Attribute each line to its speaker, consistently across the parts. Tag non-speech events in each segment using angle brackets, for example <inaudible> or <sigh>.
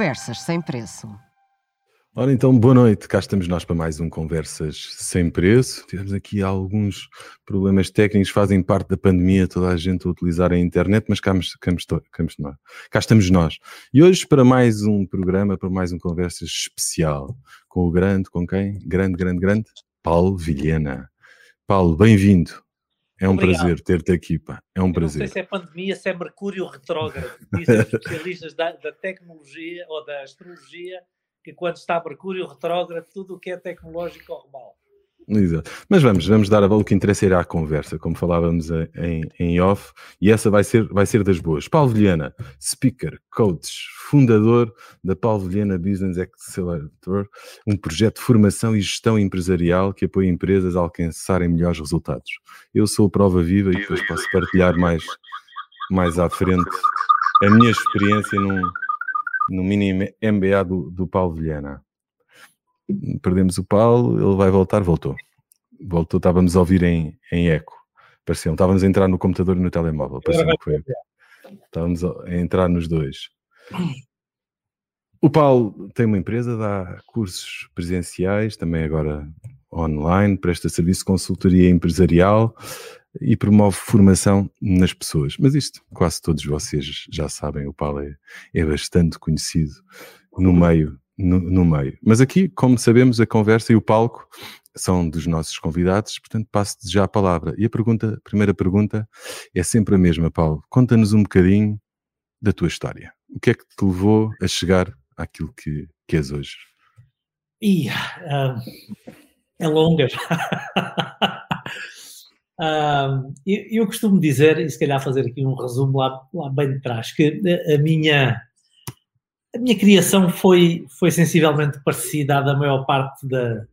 Speaker 1: Conversas sem preço.
Speaker 2: Ora então, boa noite. Cá estamos nós para mais um Conversas Sem Preço. Tivemos aqui alguns problemas técnicos, fazem parte da pandemia, toda a gente a utilizar a internet, mas cá, cá, cá, cá estamos nós. E hoje para mais um programa, para mais um Conversas especial, com o grande, com quem? Grande, grande, grande, Paulo Vilhena. Paulo, bem-vindo. É um Obrigado. prazer ter-te aqui, pá. É um Eu prazer.
Speaker 3: Não sei se é pandemia, se é Mercúrio retrógrado. Dizem os <laughs> especialistas da, da, tecnologia ou da astrologia que quando está Mercúrio retrógrado, tudo o que é tecnológico corre mal.
Speaker 2: Exato. Mas vamos, vamos dar a o que interessa ir à conversa, como falávamos em, em off, e essa vai ser, vai ser das boas. Paulo Vilhena, speaker, coach, fundador da Paulo Vilhena Business Accelerator, um projeto de formação e gestão empresarial que apoia empresas a alcançarem melhores resultados. Eu sou prova viva e depois posso partilhar mais, mais à frente a minha experiência num, no mini MBA do, do Paulo Vilhena perdemos o Paulo, ele vai voltar, voltou. Voltou, estávamos a ouvir em, em eco. Pareceu, estávamos a entrar no computador e no telemóvel. Pareceu que foi. Estávamos a entrar nos dois. O Paulo tem uma empresa, dá cursos presenciais, também agora online, presta serviço de consultoria empresarial e promove formação nas pessoas. Mas isto quase todos vocês já sabem, o Paulo é, é bastante conhecido no meio no, no, meio. Mas aqui, como sabemos, a conversa e o palco são dos nossos convidados, portanto passo-te já a palavra. E a pergunta, a primeira pergunta é sempre a mesma, Paulo. Conta-nos um bocadinho da tua história. O que é que te levou a chegar àquilo que, que és hoje?
Speaker 3: E, uh, é longa. uh, <laughs> eu, eu, costumo dizer, e se calhar fazer aqui um resumo lá, lá bem de trás, que a minha a minha criação foi, foi sensivelmente parecida à da maior parte da,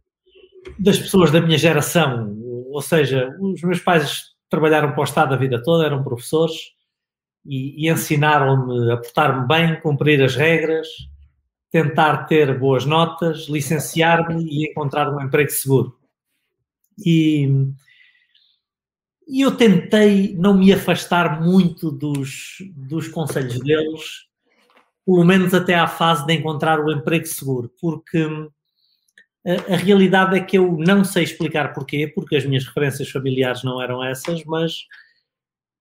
Speaker 3: das pessoas da minha geração. Ou seja, os meus pais trabalharam para o Estado a vida toda, eram professores e, e ensinaram-me a portar-me bem, cumprir as regras, tentar ter boas notas, licenciar-me e encontrar um emprego seguro. E, e eu tentei não me afastar muito dos, dos conselhos deles, pelo menos até à fase de encontrar o emprego seguro, porque hum, a, a, realidade é que eu não sei explicar porquê, porque as minhas referências familiares não eram essas, mas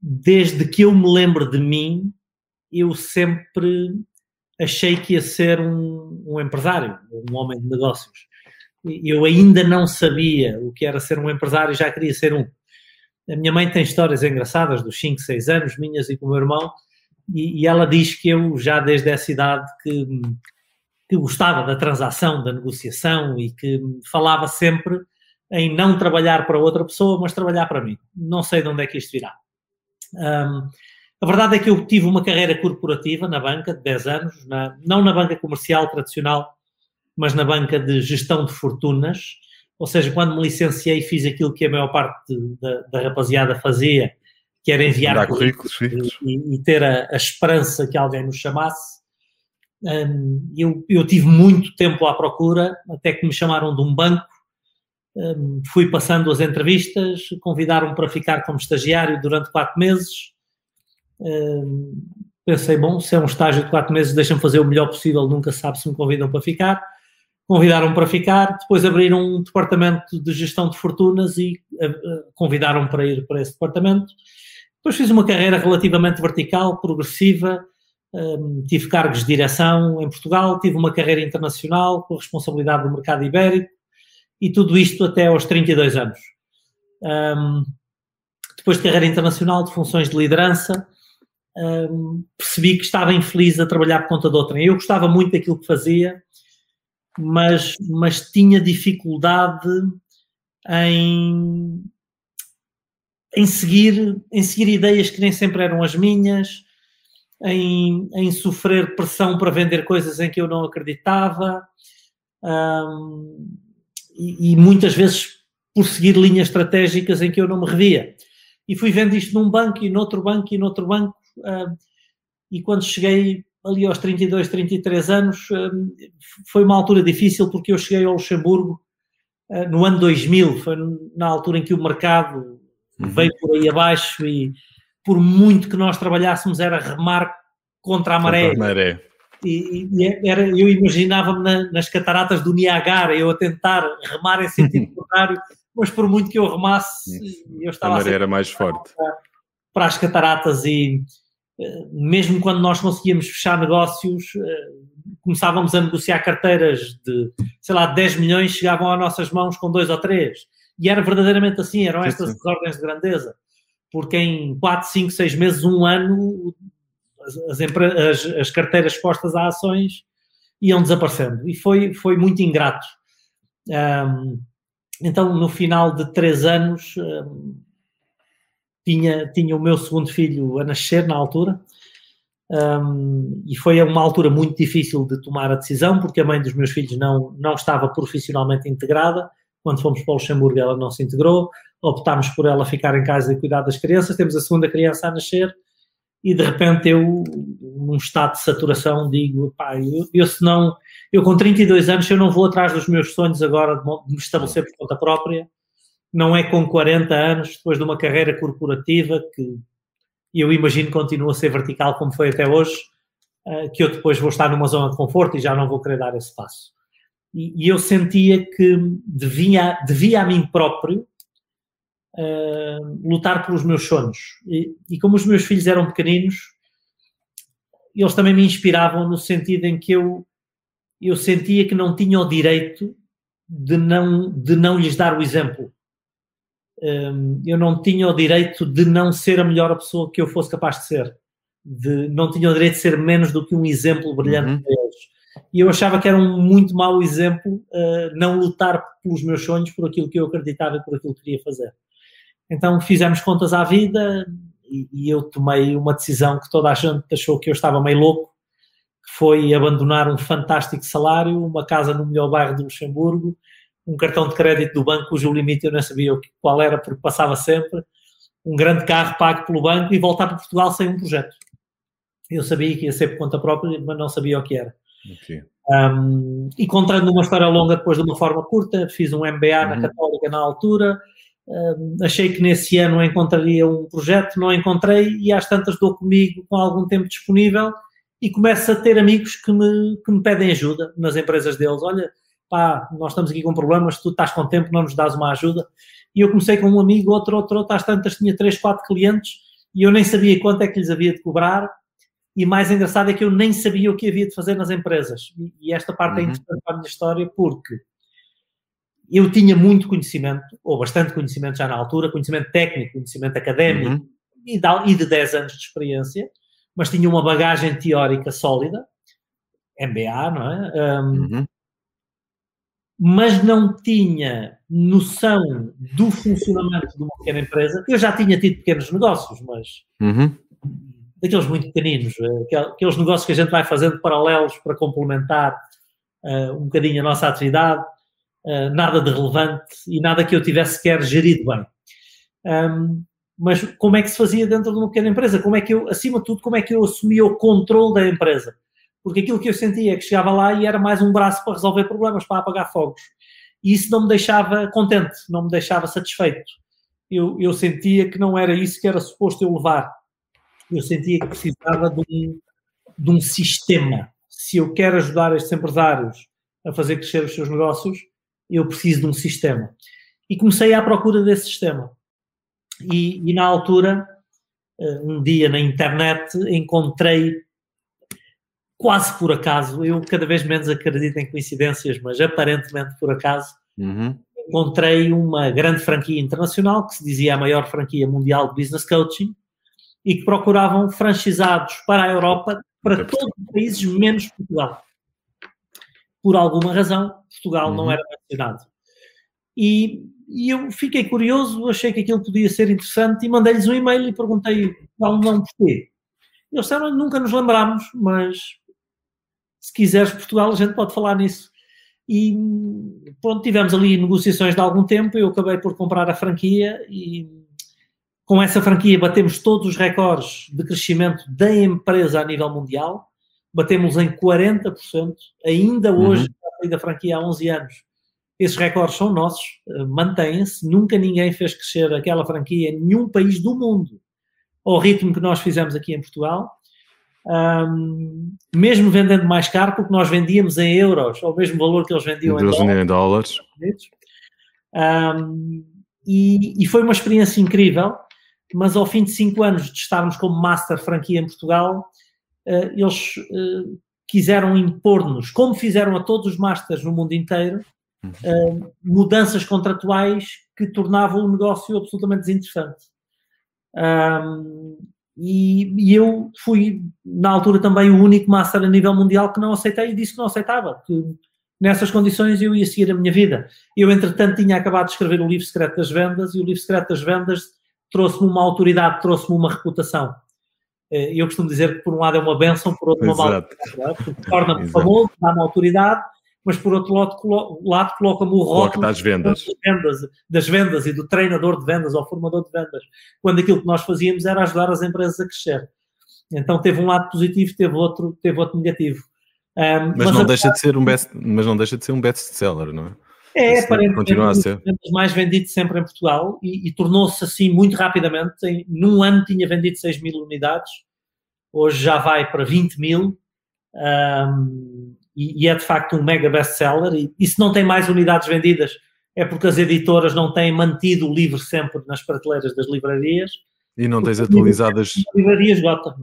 Speaker 3: desde que eu me lembro de mim, eu sempre achei que ia ser um, um empresário, um homem de negócios. Eu ainda não sabia o que era ser um empresário e já queria ser um. A minha mãe tem histórias engraçadas dos 5, 6 anos, minhas e com o meu irmão, e, e, ela diz que eu já desde essa idade que, que gostava da transação, da negociação e que falava sempre em não trabalhar para outra pessoa, mas trabalhar para mim. Não sei de onde é que isto virá. Um, a verdade é que eu tive uma carreira corporativa na banca de 10 anos, na, não na banca comercial tradicional, mas na banca de gestão de fortunas. Ou seja, quando me licenciei, fiz aquilo que a maior parte da, da rapaziada fazia, que era enviar currículos, e, e, ter a, a, esperança que alguém nos chamasse. Um, eu, eu, tive muito tempo à procura, até que me chamaram de um banco. Um, fui passando as entrevistas, convidaram-me para ficar como estagiário durante quatro meses. Um, pensei, bom, se é um estágio de quatro meses, deixam-me fazer o melhor possível, nunca sabe se me convidam para ficar. Convidaram-me para ficar, depois abriram um departamento de gestão de fortunas e uh, convidaram-me para ir para esse departamento. Depois fiz uma carreira relativamente vertical, progressiva, um, tive cargos de direção em Portugal, tive uma carreira internacional com responsabilidade do mercado ibérico e tudo isto até aos 32 anos. Um, depois de carreira internacional, de funções de liderança, um, percebi que estava infeliz a trabalhar por conta de outrem. Eu gostava muito daquilo que fazia, mas, mas tinha dificuldade em em seguir, em seguir ideias que nem sempre eram as minhas, em, em sofrer pressão para vender coisas em que eu não acreditava, um, e, e, muitas vezes por seguir linhas estratégicas em que eu não me revia. E fui vendo isto num banco e noutro banco e noutro banco, um, e quando cheguei ali aos 32, 33 anos, um, foi uma altura difícil porque eu cheguei ao Luxemburgo uh, no ano 2000, foi na altura em que o mercado uhum. veio por aí abaixo e por muito que nós trabalhássemos era remar contra a maré. Contra a maré. E, e era, eu imaginava-me na, nas cataratas do Niagara, eu a tentar remar em sentido <laughs> contrário, mas por muito que eu remasse, eu estava
Speaker 2: a maré era mais forte.
Speaker 3: Para, para as cataratas e eh, mesmo quando nós conseguíamos fechar negócios, eh, começávamos a negociar carteiras de, sei lá, 10 milhões, chegavam às nossas mãos com 2 ou três. E era verdadeiramente assim, eram estas as ordens de grandeza. Porque em 4, 5, 6 meses, um ano, as, as, as carteiras expostas a ações iam desaparecendo. E foi, foi muito ingrato. Um, então, no final de três anos, um, tinha, tinha o meu segundo filho a nascer na altura. Um, e foi uma altura muito difícil de tomar a decisão, porque a mãe dos meus filhos não, não estava profissionalmente integrada. Quando fomos para o Luxemburgo, ela não se integrou. Optámos por ela ficar em casa e cuidar das crianças. Temos a segunda criança a nascer e de repente eu, num estado de saturação, digo, pá, eu, eu se não, eu com 32 anos, eu não vou atrás dos meus sonhos agora de me estabelecer por conta própria, não é com 40 anos, depois de uma carreira corporativa, que eu imagino continua a ser vertical como foi até hoje, eh, que eu depois vou estar numa zona de conforto e já não vou querer dar esse passo. E, eu sentia que devia, devia a mim próprio uh, lutar pelos meus sonhos. E, e, como os meus filhos eram pequeninos, eles também me inspiravam no sentido em que eu, eu sentia que não tinha o direito de não, de não lhes dar o exemplo. Um, eu não tinha o direito de não ser a melhor pessoa que eu fosse capaz de ser. De, não tinha o direito de ser menos do que um exemplo brilhante uhum. E eu achava que era um muito mau exemplo uh, não lutar pelos meus sonhos, por aquilo que eu acreditava e por aquilo que queria fazer. Então fizemos contas à vida e, e, eu tomei uma decisão que toda a gente achou que eu estava meio louco, que foi abandonar um fantástico salário, uma casa no melhor bairro de Luxemburgo, um cartão de crédito do banco cujo limite eu não sabia qual era porque passava sempre, um grande carro pago pelo banco e voltar para Portugal sem um projeto. Eu sabia que ia ser por conta própria, mas não sabia o que era. Okay. Um, e contando uma história longa depois de uma forma curta, fiz um MBA uhum. na Católica na altura, um, achei que nesse ano encontraria um projeto, não encontrei e às tantas dou comigo com algum tempo disponível e começo a ter amigos que me, que me pedem ajuda nas empresas deles. Olha, pá, nós estamos aqui com problemas, tu estás com tempo, não nos dás uma ajuda. E eu comecei com um amigo, outro, outro, outro, às tantas tinha três, quatro clientes e eu nem sabia quanto é que lhes havia de cobrar. E mais engraçado é que eu nem sabia o que havia de fazer nas empresas. E, esta parte é uhum. é interessante para a minha história porque eu tinha muito conhecimento, ou bastante conhecimento já na altura, conhecimento técnico, conhecimento académico uhum. e, de, e de 10 anos de experiência, mas tinha uma bagagem teórica sólida, MBA, não é? Um, uhum mas não tinha noção do funcionamento de uma pequena empresa. Eu já tinha tido pequenos negócios, mas uhum. Daqueles muito pequeninos, eh, aqueles negócios que a gente vai fazendo paralelos para complementar uh, um bocadinho a nossa atividade, uh, nada de relevante e nada que eu tivesse sequer gerido bem. Um, mas como é que se fazia dentro de uma pequena empresa? Como é que eu, acima de tudo, como é que eu assumia o controle da empresa? porque aquilo que eu sentia é que chegava lá e era mais um braço para resolver problemas, para apagar fogos. E isso não me deixava contente, não me deixava satisfeito. Eu, eu sentia que não era isso que era suposto eu levar. Eu sentia que precisava de um, de um sistema. Se eu quero ajudar estes empresários a fazer crescer os seus negócios, eu preciso de um sistema. E comecei à procura desse sistema. E, e na altura, eh, um dia na internet, encontrei quase por acaso, eu cada vez menos acredito em coincidências, mas aparentemente por acaso, uhum. encontrei uma grande franquia internacional que se dizia a maior franquia mundial de business coaching e que procuravam franchisados para a Europa, para todos os países menos Portugal. Por alguma razão, Portugal uhum. não era mencionado. E, e, eu fiquei curioso, achei que aquilo podia ser interessante e mandei-lhes um e-mail e perguntei qual não porquê. Eles disseram, nunca nos lembramos, mas se quiseres Portugal, a gente pode falar nisso. E pronto, tivemos ali negociações de algum tempo, eu acabei por comprar a franquia e com essa franquia batemos todos os recordes de crescimento da empresa a nível mundial, batemos em 40%, ainda uhum. hoje, uhum. da franquia há 11 anos, esses recordes são nossos, eh, mantêm-se, nunca ninguém fez crescer aquela franquia em nenhum país do mundo ao ritmo que nós fizemos aqui em Portugal um, mesmo vendendo mais caro, porque nós vendíamos em euros, ao mesmo valor que eles vendiam
Speaker 2: eles
Speaker 3: em
Speaker 2: dólares.
Speaker 3: Um, e, e, foi uma experiência incrível, mas ao fim de cinco anos de estarmos como Master Franquia em Portugal, uh, eles uh, quiseram impor-nos, como fizeram a todos os Masters no mundo inteiro, uh, mudanças contratuais que tornavam o negócio absolutamente desinteressante. E, eu fui, na altura, também o único master a nível mundial que não aceitei e disse que não aceitava, que nessas condições eu ia seguir a minha vida. Eu, entretanto, tinha acabado de escrever o livro Secreto das Vendas e o livro Secreto das Vendas trouxe-me uma autoridade, trouxe-me uma reputação. Eh, eu costumo dizer que, por um lado, é uma benção, por outro, uma maldição. É? <laughs> Torna-me famoso, dá-me autoridade, mas por outro lado, colo lado coloca-me o rótulo
Speaker 2: das vendas.
Speaker 3: Das, vendas, das vendas e do treinador de vendas ou formador de vendas, quando aquilo que nós fazíamos era ajudar as empresas a crescer. Então teve um lado positivo, teve outro, teve outro negativo.
Speaker 2: Um, mas, mas, não deixa de ser um best, mas não deixa de ser um best-seller, não é?
Speaker 3: É, aparentemente, continua a ser. mais vendido sempre em Portugal e, e tornou-se assim muito rapidamente. Em, num ano tinha vendido 6 mil unidades, hoje já vai para 20 mil. Um, e, e, é de facto um mega best-seller. E, e, se não tem mais unidades vendidas, é porque as editoras não têm mantido o livro sempre nas prateleiras das livrarias.
Speaker 2: E não tens atualizadas.
Speaker 3: Livrarias Gotham.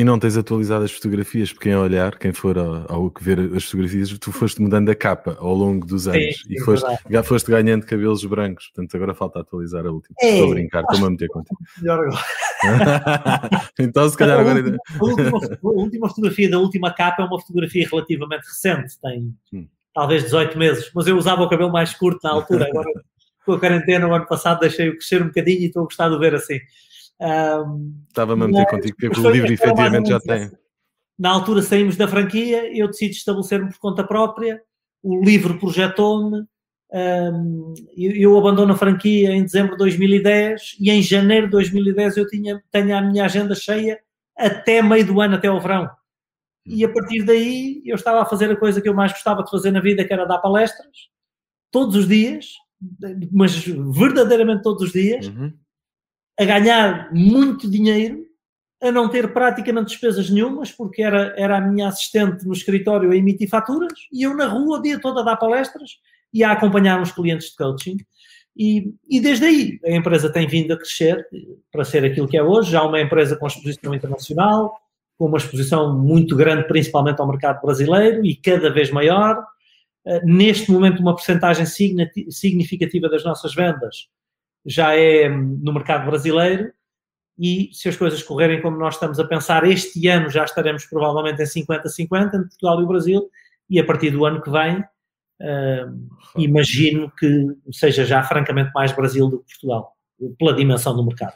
Speaker 2: E não tens atualizado as fotografias, porque quem olhar, quem for ao, ao ver as fotografias, tu foste mudando a capa ao longo dos anos sim, e foste, já foste ganhando cabelos brancos, portanto agora falta atualizar a última. É, estou a brincar, estou-me a meter contigo. Melhor agora. <laughs> então se calhar agora.
Speaker 3: A última, a última fotografia da última capa é uma fotografia relativamente recente, tem hum. talvez 18 meses, mas eu usava o cabelo mais curto na altura, agora com a quarentena o ano passado deixei-o crescer um bocadinho e estou a gostar de ver assim.
Speaker 2: Um, Estava-me a meter contigo, porque o livro efetivamente já tem.
Speaker 3: Na altura saímos da franquia, eu decido estabelecer-me por conta própria, o livro projetou-me, um, eu, eu, abandono a franquia em dezembro de 2010 e em janeiro de 2010 eu tinha, tenho a minha agenda cheia até meio do ano, até ao verão. E a partir daí eu estava a fazer a coisa que eu mais gostava de fazer na vida, que era dar palestras, todos os dias, mas verdadeiramente todos os dias, uhum a ganhar muito dinheiro, a não ter praticamente despesas nenhumas, porque era, era a minha assistente no escritório a emitir faturas, e eu na rua o dia todo a dar palestras e a acompanhar uns clientes de coaching. E, e desde aí a empresa tem vindo a crescer para ser aquilo que é hoje, já uma empresa com exposição internacional, com uma exposição muito grande, principalmente ao mercado brasileiro e cada vez maior. Uh, neste momento, uma porcentagem significativa das nossas vendas já é no mercado brasileiro e se as coisas correrem como nós estamos a pensar, este ano já estaremos provavelmente em 50-50 entre Portugal e o Brasil e a partir do ano que vem uh, imagino que seja já francamente mais Brasil do que Portugal, pela dimensão do mercado.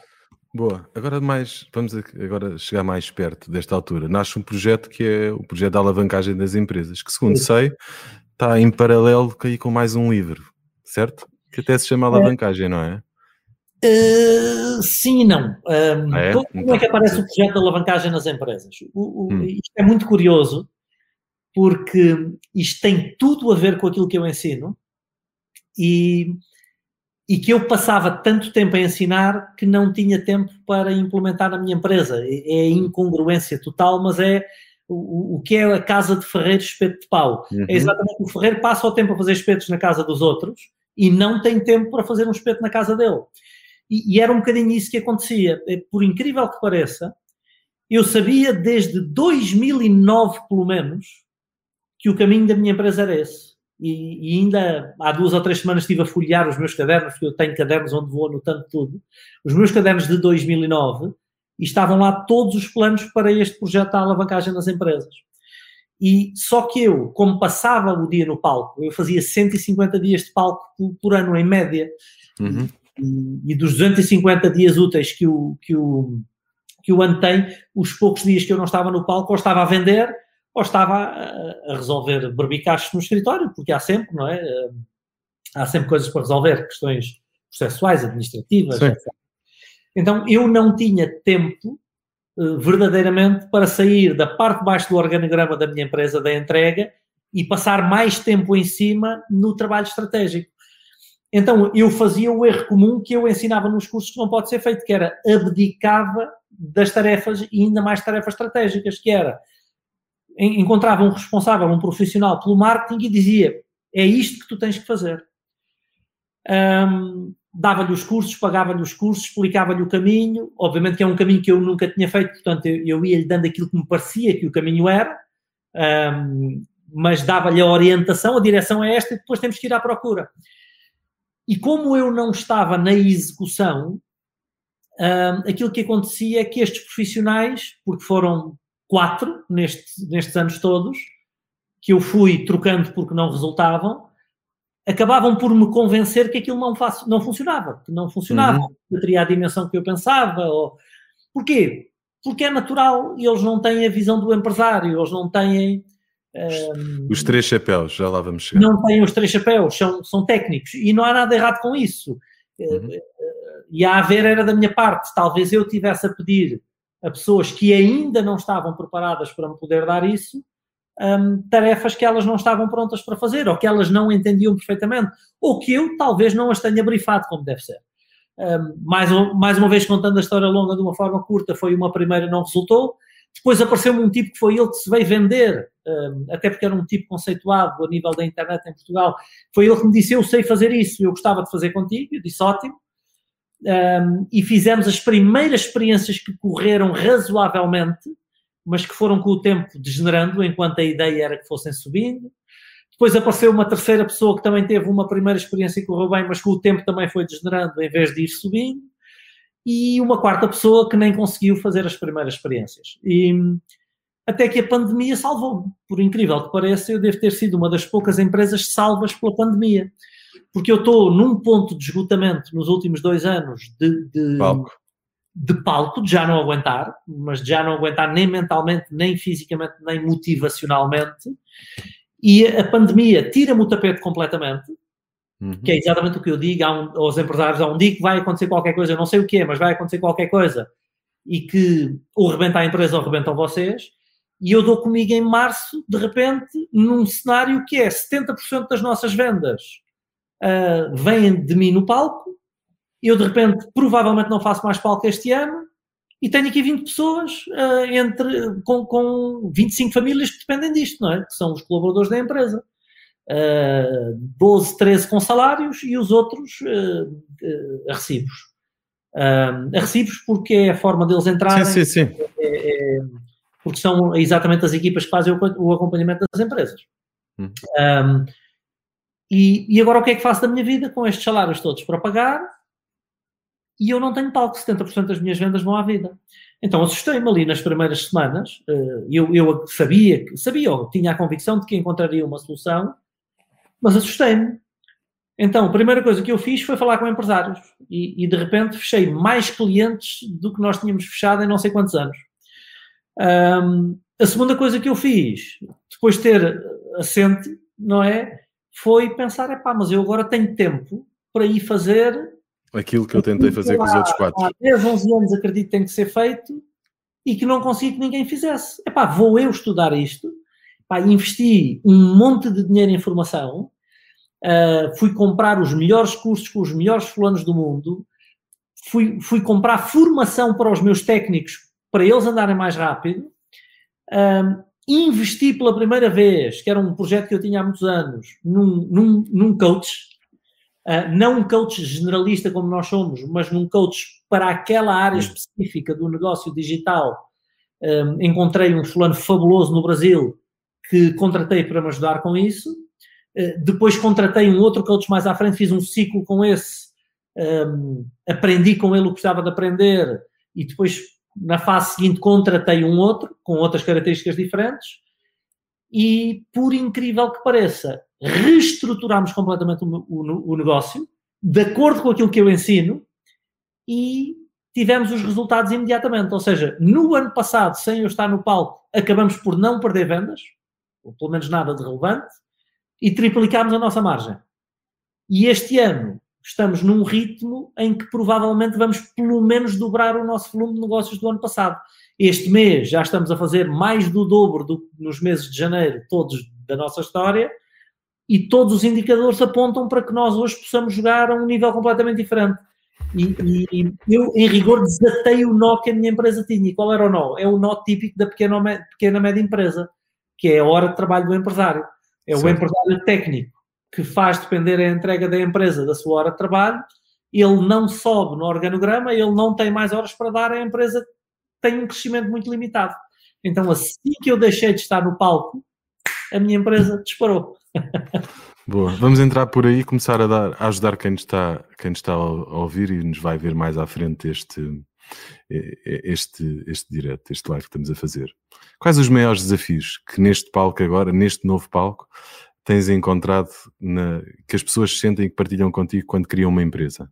Speaker 2: Boa, agora mais, vamos agora chegar mais perto desta altura. Nasce um projeto que é o projeto da alavancagem das empresas, que segundo Sim. sei, está em paralelo com mais um livro, certo? Que até se chama é. alavancagem, é. não é?
Speaker 3: Uh, sim e não. Um, é? Como então, é que aparece o projeto de alavancagem nas empresas? O, o, hum. Isto é muito curioso, porque isto tem tudo a ver com aquilo que eu ensino e, e que eu passava tanto tempo a ensinar que não tinha tempo para implementar na minha empresa. É, é incongruência total, mas é o, o que é a casa de ferreiro espeto de pau. É uhum. É exatamente o ferreiro passa o tempo a fazer espetos na casa dos outros e não tem tempo para fazer um espeto na casa dele. E, e, era um bocadinho isso que acontecia. É, por incrível que pareça, eu sabia desde 2009, pelo menos, que o caminho da minha empresa era esse. E, e, ainda há duas ou três semanas estive a folhear os meus cadernos, porque eu tenho cadernos onde vou anotando tudo. Os meus cadernos de 2009 e estavam lá todos os planos para este projeto da alavancagem das empresas. E só que eu, como passava o dia no palco, eu fazia 150 dias de palco por ano em média. Uhum. E, e, dos 250 dias úteis que o, que, o, que o ano tem, os poucos dias que eu não estava no palco, ou estava a vender, ou estava a, a resolver berbicachos no escritório, porque há sempre, não é? Há sempre coisas para resolver, questões processuais, administrativas, etc. Então eu não tinha tempo uh, verdadeiramente para sair da parte de baixo do organograma da minha empresa da entrega e passar mais tempo em cima no trabalho estratégico. Então eu fazia o erro comum que eu ensinava nos cursos que não pode ser feito, que era abdicava das tarefas e ainda mais tarefas estratégicas, que era encontrava um responsável, um profissional pelo marketing e dizia é isto que tu tens que fazer. Um, dava-lhe os cursos, pagava-lhe os cursos, explicava-lhe o caminho, obviamente que é um caminho que eu nunca tinha feito, portanto eu, eu ia-lhe dando aquilo que me parecia que o caminho era, um, mas dava-lhe a orientação, a direção é esta e depois temos que ir à procura. E como eu não estava na execução, um, aquilo que acontecia é que estes profissionais, porque foram quatro neste, nestes anos todos, que eu fui trocando porque não resultavam, acabavam por me convencer que aquilo não, faço, não funcionava, que não funcionava, uhum. que teria a dimensão que eu pensava. Ou... Porquê? Porque é natural e eles não têm a visão do empresário, eles não têm.
Speaker 2: Um, os três chapéus, já lá vamos chegar.
Speaker 3: Não têm os três chapéus, são, são técnicos e não há nada errado com isso. Uhum. E a haver era da minha parte, talvez eu tivesse a pedir a pessoas que ainda não estavam preparadas para me poder dar isso, um, tarefas que elas não estavam prontas para fazer, ou que elas não entendiam perfeitamente, ou que eu talvez não as tenha brifado como deve ser. Um, mais, mais uma vez, contando a história longa de uma forma curta, foi uma primeira, não resultou. Depois apareceu-me um tipo que foi ele que se veio vender, um, até porque era um tipo conceituado a nível da internet em Portugal. Foi ele que me disse: Eu sei fazer isso, eu gostava de fazer contigo. Eu disse: Ótimo. Um, e fizemos as primeiras experiências que correram razoavelmente, mas que foram com o tempo degenerando, enquanto a ideia era que fossem subindo. Depois apareceu uma terceira pessoa que também teve uma primeira experiência e correu bem, mas com o tempo também foi degenerando em vez de ir subindo. E uma quarta pessoa que nem conseguiu fazer as primeiras experiências. E até que a pandemia salvou-me. Por incrível que pareça, eu devo ter sido uma das poucas empresas salvas pela pandemia. Porque eu estou num ponto de esgotamento nos últimos dois anos de, de,
Speaker 2: palco
Speaker 3: de palco, de já não aguentar, mas de já não aguentar nem mentalmente, nem fisicamente, nem motivacionalmente. E a pandemia tira-me o tapete completamente, uhum. que é exatamente o que eu digo um, aos empresários: há um dia que vai acontecer qualquer coisa, eu não sei o que é, mas vai acontecer qualquer coisa, e que ou rebenta a empresa ou rebentam vocês. E eu dou comigo em março, de repente, num cenário que é 70% das nossas vendas uh, vêm de mim no palco, eu de repente provavelmente não faço mais palco este ano e tenho aqui 20 pessoas uh, entre, com, com 25 famílias que dependem disto, não é? Que são os colaboradores da empresa. Uh, 12, 13 com salários e os outros uh, uh, a recibos. a recibos porque é a forma deles entrarem.
Speaker 2: Sim, sim, sim.
Speaker 3: É, é, porque são exatamente as equipas que fazem o, o acompanhamento das empresas. Hum. Um, e, e, agora o que é que faço da minha vida com estes salários todos para pagar? e eu não tenho palco, 70% das minhas vendas vão à vida. Então assustei-me ali nas primeiras semanas, eu, eu sabia, sabia, tinha a convicção de que encontraria uma solução, mas assustei-me. Então, a primeira coisa que eu fiz foi falar com empresários e, e, de repente fechei mais clientes do que nós tínhamos fechado em não sei quantos anos. Um, a segunda coisa que eu fiz, depois de ter assente, não é? Foi pensar, é pá, mas eu agora tenho tempo para ir fazer
Speaker 2: Aquilo que eu tentei fazer com os outros quatro.
Speaker 3: Há 10, 11 anos acredito que tem que ser feito e que não consigo que ninguém fizesse. Epá, vou eu estudar isto. Epá, investi um monte de dinheiro em formação. Uh, fui comprar os melhores cursos com os melhores fulanos do mundo. Fui, fui comprar formação para os meus técnicos para eles andarem mais rápido. Uh, investi pela primeira vez, que era um projeto que eu tinha há muitos anos, num, num, num coach Uh, não um coach generalista como nós somos, mas num coach para aquela área específica do negócio digital. Um, encontrei um fulano fabuloso no Brasil que contratei para me ajudar com isso. Uh, depois contratei um outro coach mais à frente, fiz um ciclo com esse, um, aprendi com ele o que precisava de aprender e depois, na fase seguinte, contratei um outro com outras características diferentes. E, por incrível que pareça, reestruturámos completamente o, o, o, negócio, de acordo com aquilo que eu ensino, e tivemos os resultados imediatamente. Ou seja, no ano passado, sem eu estar no palco, acabamos por não perder vendas, ou pelo menos nada de relevante, e triplicámos a nossa margem. E este ano estamos num ritmo em que provavelmente vamos pelo menos dobrar o nosso volume de negócios do ano passado. Este mês já estamos a fazer mais do dobro do, nos meses de janeiro, todos da nossa história, e todos os indicadores apontam para que nós hoje possamos jogar a um nível completamente diferente. E, e, eu, em rigor, desatei o nó que a minha empresa tinha. E qual era o nó? É o nó típico da pequena, pequena média empresa, que é a hora de trabalho do empresário. É certo. o empresário técnico que faz depender a entrega da empresa da sua hora de trabalho. Ele não sobe no organograma, ele não tem mais horas para dar, a empresa tem um crescimento muito limitado. Então, assim que eu deixei de estar no palco, a minha empresa disparou. <laughs>
Speaker 2: Boa, vamos entrar por aí e começar a, dar, a ajudar quem está, quem está a ouvir e nos vai ver mais à frente este, este, este direto, este live que estamos a fazer. Quais os maiores desafios que neste palco agora, neste novo palco, tens encontrado na, que as pessoas sentem e que partilham contigo quando criam uma empresa?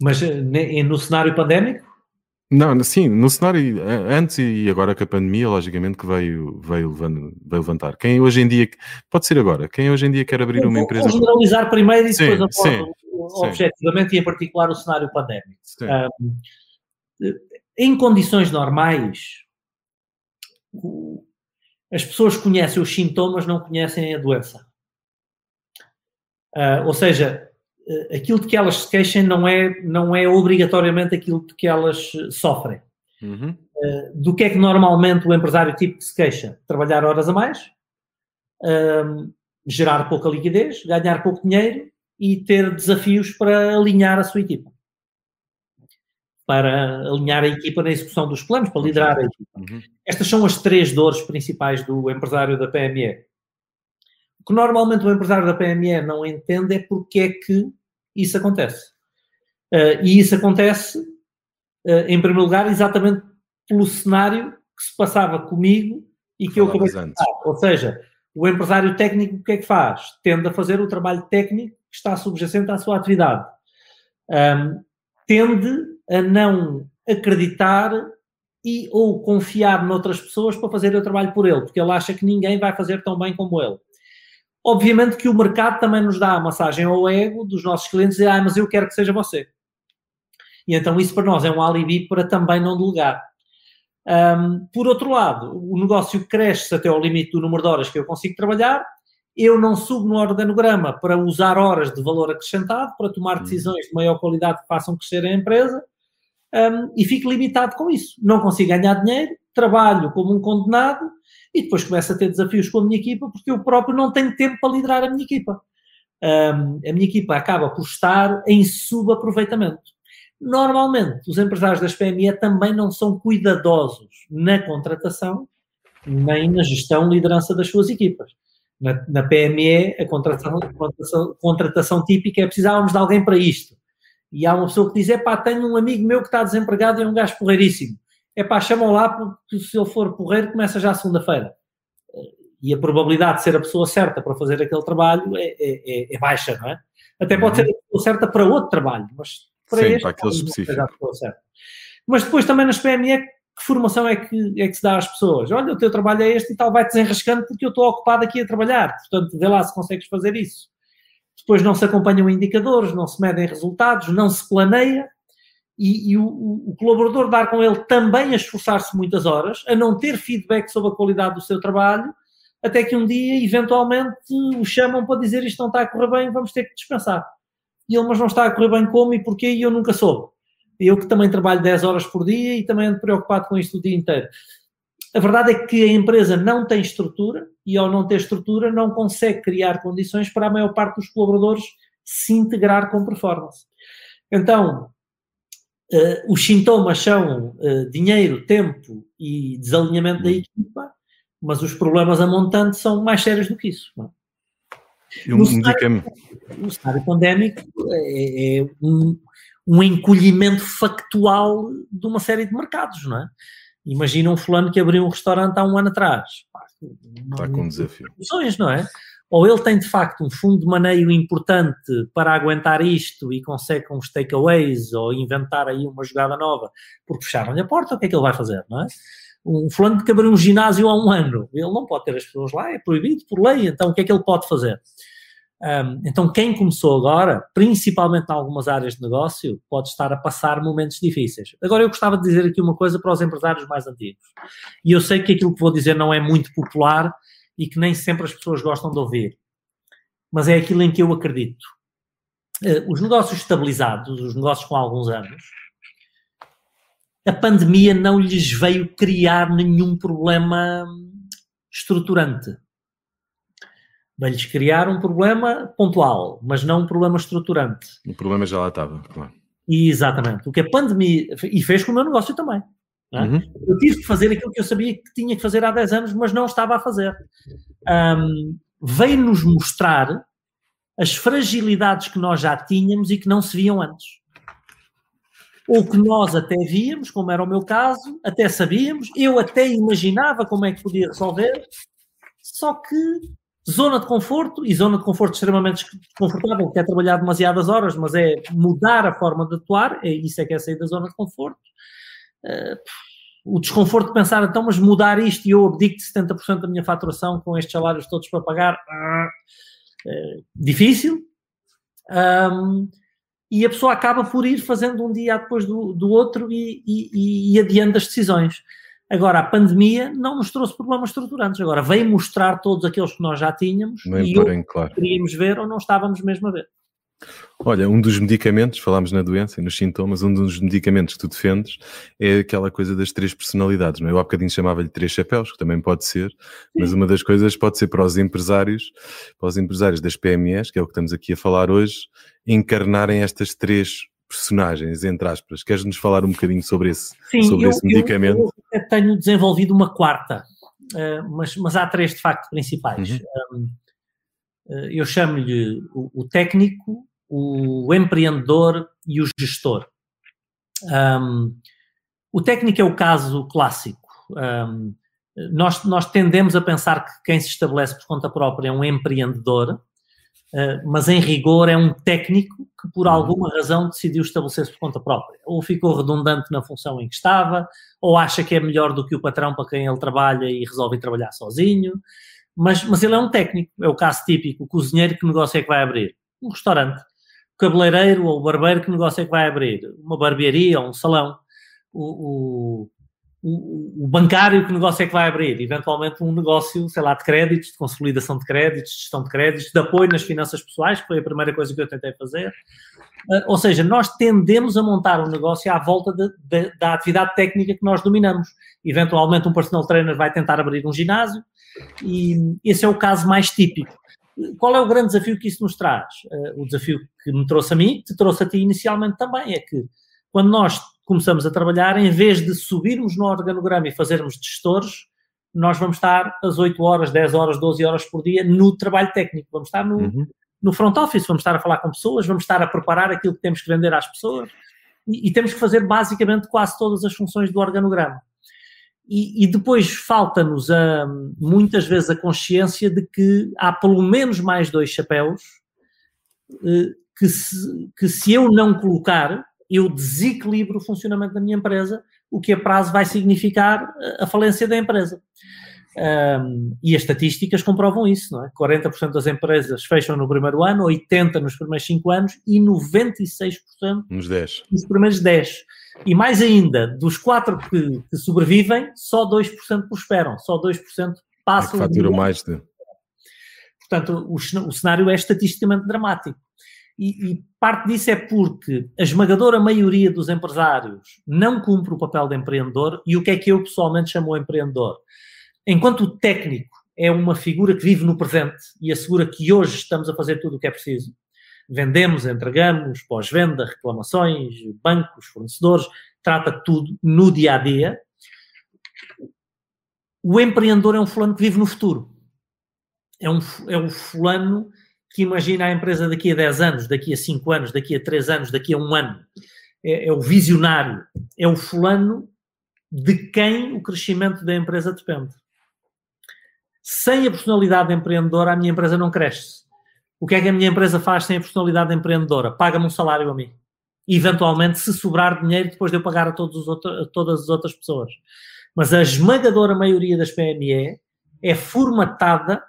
Speaker 3: Mas eh, no cenário pandémico?
Speaker 2: Não, sim, no cenário antes e agora com a pandemia, logicamente que veio, veio, veio levantar. Quem hoje em dia, pode ser agora, quem hoje em dia quer abrir uma empresa.
Speaker 3: Vou generalizar primeiro e depois sim, sim. e em particular o cenário pandémico. Um, em condições normais, as pessoas conhecem os sintomas, não conhecem a doença. Uh, ou seja, uh, aquilo de que elas se queixam não é, não é obrigatoriamente aquilo de que elas sofrem. Uhum. Uh, do que é que normalmente o empresário tipo se queixa? Trabalhar horas a mais, gerar pouca liquidez, ganhar pouco dinheiro e ter desafios para alinhar a sua equipa. Para alinhar a equipa na execução dos planos, para liderar a equipa. Uhum. Estas são as três dores principais do empresário da PME. O que normalmente o empresário da PME não entende é porque é que isso acontece. Uh, e isso acontece, uh, em primeiro lugar, exatamente pelo cenário que se passava comigo e que Falamos eu acabei de falar. Ou seja, o empresário técnico o que é que faz? Tende a fazer o trabalho técnico que está subjacente à sua atividade. Um, tende a não acreditar e ou confiar noutras pessoas para fazer o trabalho por ele, porque ele acha que ninguém vai fazer tão bem como ele. Obviamente que o mercado também nos dá a massagem ao ego dos nossos clientes e ah, mas eu quero que seja você. E então isso para nós é um alibi para também não delegar. Um, por outro lado, o negócio cresce até ao limite do número de horas que eu consigo trabalhar, eu não subo no organograma para usar horas de valor acrescentado, para tomar uhum. decisões de maior qualidade que façam crescer a empresa, um, e fico limitado com isso. Não consigo ganhar dinheiro, trabalho como um condenado e depois começo a ter desafios com a minha equipa porque eu próprio não tenho tempo para liderar a minha equipa. Um, a minha equipa acaba por estar em subaproveitamento. Normalmente, os empresários das PME também não são cuidadosos na contratação nem na gestão e liderança das suas equipas. Na, na PME, a contratação, contratação, contratação típica é precisávamos de alguém para isto. E há uma pessoa que diz: é pá, tenho um amigo meu que está desempregado e é um gajo porreiríssimo. É pá, chamam lá porque se ele for porreiro começa já segunda-feira. E a probabilidade de ser a pessoa certa para fazer aquele trabalho é, é, é, é baixa, não é? Até pode uhum. ser a pessoa certa para outro trabalho, mas para
Speaker 2: Sim,
Speaker 3: este,
Speaker 2: para aquele específico.
Speaker 3: Mas depois também nas PME, que formação é que, é que se dá às pessoas? Olha, o teu trabalho é este e tal, vai desenrascando porque eu estou ocupado aqui a trabalhar. Portanto, vê lá se consegues fazer isso depois não se acompanham indicadores, não se medem resultados, não se planeia, e, e o, o, colaborador dar com ele também a esforçar-se muitas horas, a não ter feedback sobre a qualidade do seu trabalho, até que um dia, eventualmente, o chamam para dizer isto não está a correr bem, vamos ter que dispensar. E ele, mas não está a correr bem como e porquê? E eu nunca soube. Eu que também trabalho 10 horas por dia e também ando preocupado com isto o dia inteiro. A verdade é que a empresa não tem estrutura e, ao não ter estrutura, não consegue criar condições para a maior parte dos colaboradores se integrar com performance. Então, uh, os sintomas são uh, dinheiro, tempo e desalinhamento da equipa, mas os problemas a montante são mais sérios do que isso. Não?
Speaker 2: É? No, cenário,
Speaker 3: cenário pandémico é, é um, um encolhimento factual de uma série de mercados, não é? Imagina um fulano que abriu um restaurante há um ano atrás.
Speaker 2: Está com um desafio.
Speaker 3: Não é? Ou ele tem de facto um fundo de maneio importante para aguentar isto e consegue os takeaways ou inventar aí uma jogada nova porque fecharam-lhe a porta, o que é que ele vai fazer, não é? Um fulano que abriu um ginásio há um ano, ele não pode ter as pessoas lá, é proibido por lei, então o que é que ele pode fazer? Um, então, quem começou agora, principalmente em algumas áreas de negócio, pode estar a passar momentos difíceis. Agora, eu gostava de dizer aqui uma coisa para os empresários mais antigos. E eu sei que aquilo que vou dizer não é muito popular e que nem sempre as pessoas gostam de ouvir, mas é aquilo em que eu acredito. uh, os negócios estabilizados, os negócios com alguns anos, a pandemia não lhes veio criar nenhum problema estruturante. Veio-lhes criar um problema pontual, mas não um problema estruturante.
Speaker 2: O problema já lá estava, claro.
Speaker 3: Exatamente. O que a pandemia. E fez com o meu negócio também. É? Uhum. Eu tive que fazer aquilo que eu sabia que tinha que fazer há 10 anos, mas não estava a fazer. Um, Veio-nos mostrar as fragilidades que nós já tínhamos e que não se viam antes. Ou que nós até víamos, como era o meu caso, até sabíamos, eu até imaginava como é que podia resolver, só que zona de conforto, e zona de conforto extremamente desconfortável, que é trabalhar demasiadas horas, mas é mudar a forma de atuar, é, isso é que é sair da zona de conforto. Uh, o desconforto de pensar, então, mas mudar isto e eu abdico de 70% da minha faturação com estes salários todos para pagar, uh, difícil. Um, e a pessoa acaba por ir fazendo um dia depois do, do outro e, e, e adiando as decisões. Agora, a pandemia não nos trouxe problemas estruturantes. Agora, veio mostrar todos aqueles que nós já tínhamos
Speaker 2: Bem
Speaker 3: e
Speaker 2: porém, claro.
Speaker 3: queríamos ver ou não estávamos mesmo a ver.
Speaker 2: Olha, um dos medicamentos, falámos na doença e nos sintomas, um dos medicamentos que tu defendes é aquela coisa das três personalidades, não é? Eu há bocadinho chamava-lhe três chapéus, que também pode ser, Sim. mas uma das coisas pode ser para os empresários, para os empresários das PMEs, que é o que estamos aqui a falar hoje, encarnarem estas três personagens, entre aspas. Queres-nos falar um bocadinho sobre esse, Sim, sobre
Speaker 3: eu,
Speaker 2: esse medicamento?
Speaker 3: Eu, eu, tenho desenvolvido uma quarta, uh, mas, mas há três de facto principais. Uhum. Um, uh, eu chamo-lhe o, o, técnico, o empreendedor e o gestor. Um, o técnico é o caso clássico. Um, nós, nós tendemos a pensar que quem se estabelece por conta própria é um empreendedor, mas em rigor é um técnico que por uhum. alguma razão decidiu estabelecer-se por conta própria. Ou ficou redundante na função em que estava, ou acha que é melhor do que o patrão para quem ele trabalha e resolve trabalhar sozinho. Mas, mas ele é um técnico, é o caso típico, o cozinheiro que negócio é que vai abrir? Um restaurante cabeleireiro ou barbeiro, que negócio é que vai abrir? Uma barbearia ou um salão? O, o, o, bancário, que negócio é que vai abrir? Eventualmente um negócio, sei lá, de créditos, de consolidação de créditos, de gestão de créditos, de apoio nas finanças pessoais, que foi a primeira coisa que eu tentei fazer. Uh, ou seja, nós tendemos a montar um negócio à volta de, de, da atividade técnica que nós dominamos. Eventualmente um personal trainer vai tentar abrir um ginásio e esse é o caso mais típico. Qual é o grande desafio que isso nos traz? Uh, o desafio que me trouxe a mim, que te trouxe a ti inicialmente também, é que quando nós começamos a trabalhar, em vez de subirmos no organograma e fazermos gestores, nós vamos estar às 8 horas, 10 horas, 12 horas por dia no trabalho técnico. Vamos estar no, uhum. no front office, vamos estar a falar com pessoas, vamos estar a preparar aquilo que temos que vender às pessoas e, e temos que fazer basicamente quase todas as funções do organograma. E, e, depois falta-nos muitas vezes a consciência de que há pelo menos mais dois chapéus eh, que, se, que se eu não colocar, eu desequilibro o funcionamento da minha empresa, o que a prazo vai significar a falência da empresa. Um, e as estatísticas comprovam isso, não é? 40% das empresas fecham no primeiro ano, 80% nos primeiros 5 anos e 96%
Speaker 2: nos, 10.
Speaker 3: nos primeiros 10. E mais ainda, dos 4 que, que sobrevivem, só 2% prosperam, só 2% passam.
Speaker 2: É que faturam mais de.
Speaker 3: Portanto, o, o cenário é estatisticamente dramático. E, e, parte disso é porque a esmagadora maioria dos empresários não cumpre o papel de empreendedor e o que é que eu pessoalmente chamo empreendedor? Enquanto o técnico é uma figura que vive no presente e assegura que hoje estamos a fazer tudo o que é preciso, vendemos, entregamos, pós-venda, reclamações, bancos, fornecedores, trata tudo no dia a dia. O empreendedor é um fulano que vive no futuro. É um, é um fulano que imagina a empresa daqui a 10 anos, daqui a 5 anos, daqui a 3 anos, daqui a um ano. É, é o visionário. É o fulano de quem o crescimento da empresa depende. Sem a personalidade empreendedora, a minha empresa não cresce. O que é que a minha empresa faz sem a personalidade empreendedora? Paga-me um salário a mim. E, eventualmente, se sobrar dinheiro, depois de eu pagar a, todos outros, a todas as outras pessoas. Mas a esmagadora maioria das PME é formatada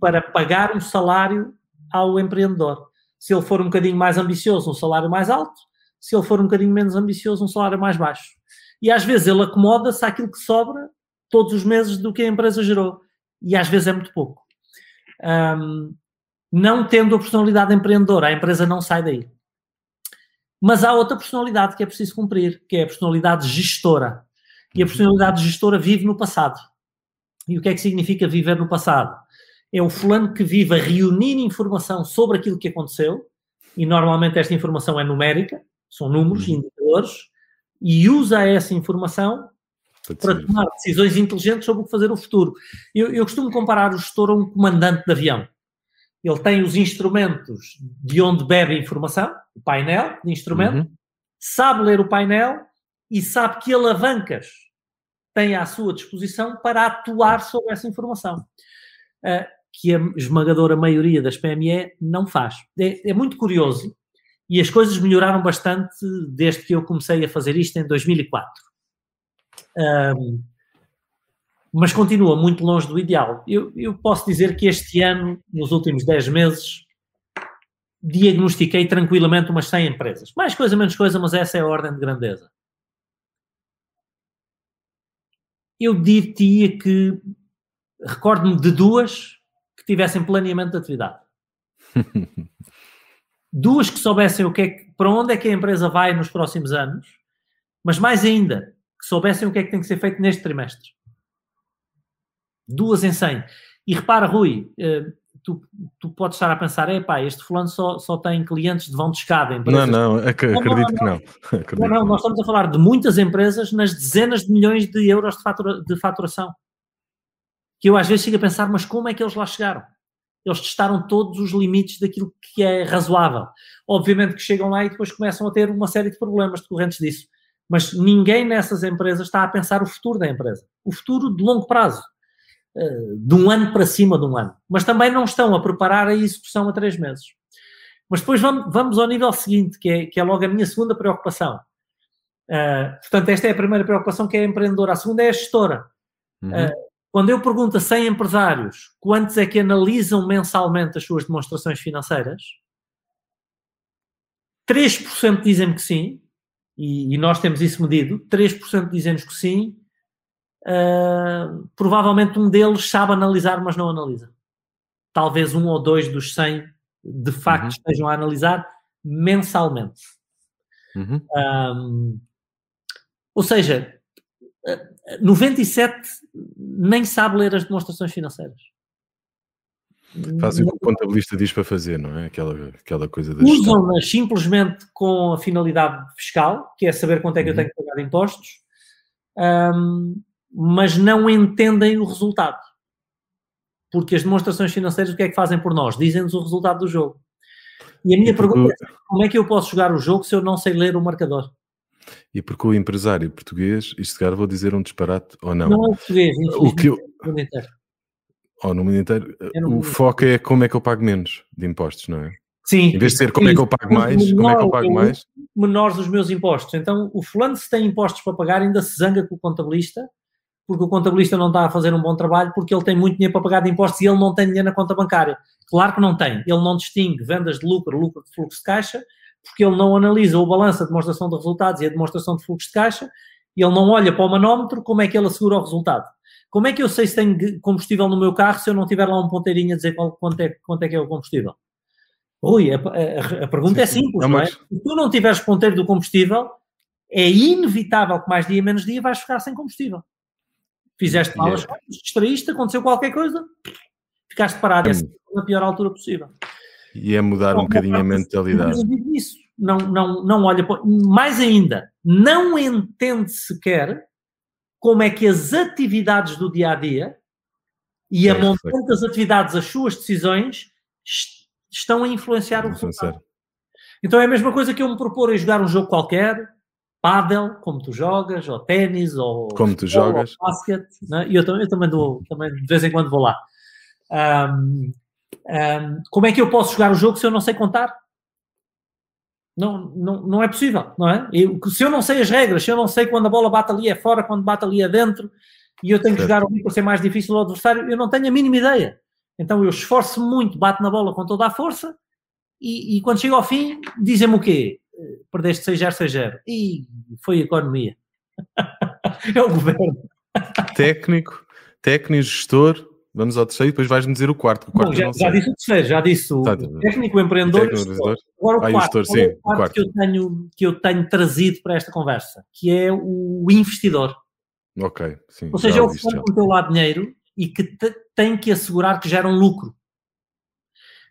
Speaker 3: para pagar um salário ao empreendedor. Se ele for um bocadinho mais ambicioso, um salário mais alto. Se ele for um bocadinho menos ambicioso, um salário mais baixo. E às vezes ele acomoda-se àquilo que sobra todos os meses do que a empresa gerou. E às vezes é muito pouco. Um, Não tendo a personalidade empreendedora, a empresa não sai daí. Mas há outra personalidade que é preciso cumprir, que é a personalidade gestora. E a personalidade gestora vive no passado. E o que é que significa viver no passado? É o fulano que vive a reunir informação sobre aquilo que aconteceu, e normalmente esta informação é numérica, são números, uhum. indicadores, e usa essa informação para tomar decisões inteligentes sobre o que fazer no futuro. Eu, eu costumo comparar o gestor a um comandante de avião. Ele tem os instrumentos de onde bebe a informação, o painel de instrumento, uhum. sabe ler o painel e sabe que alavancas tem à sua disposição para atuar sobre essa informação. Uh, que a esmagadora maioria das PME não faz. É, é, muito curioso e as coisas melhoraram bastante desde que eu comecei a fazer isto em 2004. Um, mas continua muito longe do ideal. Eu, eu, posso dizer que este ano, nos últimos 10 meses, diagnostiquei tranquilamente umas 100 empresas. Mais coisa, menos coisa, mas essa é a ordem de grandeza. Eu diria que recordo-me de duas tivessem planeamento de atividade. duas que soubessem o que é que, para onde é que a empresa vai nos próximos anos, mas mais ainda, que soubessem o que é que tem que ser feito neste trimestre. Duas em 100. E repara, Rui, eh, tu, tu podes estar a pensar, epá, este fulano só, só tem clientes de vão de escada.
Speaker 2: Empresas. Não, não, ac <laughs> acredito não, não, que não.
Speaker 3: Acredito não, não, nós estamos a falar de muitas empresas nas dezenas de milhões de euros de, fatura, de faturação. Que eu às vezes chego a pensar, mas como é que eles lá chegaram? Eles testaram todos os limites daquilo que é razoável. Obviamente que chegam lá e depois começam a ter uma série de problemas decorrentes disso. Mas ninguém nessas empresas está a pensar o futuro da empresa. O futuro de longo prazo. Eh, de um ano para cima de um ano. Mas também não estão a preparar a execução a três meses. Mas depois vamos, vamos ao nível seguinte, que é, que é logo a minha segunda preocupação. Uh, portanto, esta é a primeira preocupação, que é a empreendedora. A segunda é a gestora. Uhum. Uh, quando eu pergunto a 100 empresários quantos é que analisam mensalmente as suas demonstrações financeiras, 3% dizem que sim, e, e, nós temos isso medido, 3% dizem-nos que sim, uh, provavelmente um deles sabe analisar, mas não analisa. Talvez um ou dois dos 100 de facto uhum. estejam a analisar mensalmente. Uhum. Um, ou seja, 97 nem sabe ler as demonstrações financeiras.
Speaker 2: Fazem o que o contabilista diz para fazer, não é? Aquela, aquela coisa da
Speaker 3: Usam-nas simplesmente com a finalidade fiscal, que é saber quanto é que uhum. eu tenho que pagar de impostos, um, mas não entendem o resultado. Porque as demonstrações financeiras o que é que fazem por nós? Dizem-nos o resultado do jogo. E a minha e pergunta é, como é que eu posso jogar o jogo se eu não sei ler o marcador?
Speaker 2: E porque o empresário português, isto se calhar vou dizer um disparate ou não.
Speaker 3: Não é português,
Speaker 2: o que eu... no mundo inteiro. Oh, no mundo inteiro. É no o foco é como é que eu pago menos de impostos, não é?
Speaker 3: Sim.
Speaker 2: Em vez de ser como é que eu pago mais, menor, como é que eu pago mais?
Speaker 3: Menores os meus impostos. Então, o fulano se tem impostos para pagar ainda se zanga com o contabilista, porque o contabilista não está a fazer um bom trabalho, porque ele tem muito dinheiro para pagar de impostos e ele não tem dinheiro na conta bancária. Claro que não tem. Ele não distingue vendas de lucro, lucro de fluxo de caixa, porque ele não analisa o balanço, a demonstração de resultados e a demonstração de fluxo de caixa, e ele não olha para o manómetro como é que ele assegura o resultado. Como é que eu sei se tenho combustível no meu carro se eu não tiver lá um ponteirinho a dizer quanto é, quanto é que é o combustível? Ui, a, a, a pergunta sim, é simples, não, não é? Se tu não tiveres ponteiro do combustível, é inevitável que mais dia menos dia vais ficar sem combustível. Fizeste malas, yeah. distraíste, aconteceu qualquer coisa, ficaste parado é na pior altura possível.
Speaker 2: E é mudar não, um bocadinho a mentalidade.
Speaker 3: Isso. Não, não, não olha. Mais ainda, não entende sequer como é que as atividades do dia a dia e a é, montante das atividades, as suas decisões, estão a influenciar o resultado. Então é a mesma coisa que eu me propor a jogar um jogo qualquer, pádel, como tu jogas, ou ténis, ou
Speaker 2: como tu jogas,
Speaker 3: ou basquete, né? e eu, eu, também dou, também de vez em quando vou lá. Um, um, como é que eu posso jogar o jogo se eu não sei contar? Não, não, não é possível, não é? Eu, se eu não sei as regras, se eu não sei quando a bola bate ali é fora, quando bate ali é dentro, e eu tenho que jogar ali para ser mais difícil ao adversário, eu não tenho a mínima ideia. Então eu esforço muito, bato na bola com toda a força, e, e quando chego ao fim, dizem-me o quê? Perdeste 6-0, 6-0. E foi a economia. <laughs> é o governo.
Speaker 2: Técnico, técnico, gestor, Vamos ao terceiro e depois vais-me dizer o quarto. O quarto
Speaker 3: Bom, já, já, disse o terceiro, já disse o, tá, técnico, o empreendedor. O técnico, Agora o ah, quarto, o, sim, o quarto, Que, eu tenho, que eu tenho trazido para esta conversa, que é o investidor.
Speaker 2: Ok, sim.
Speaker 3: Ou seja, é o que meteu lá dinheiro e que te, tem que assegurar que gera um lucro.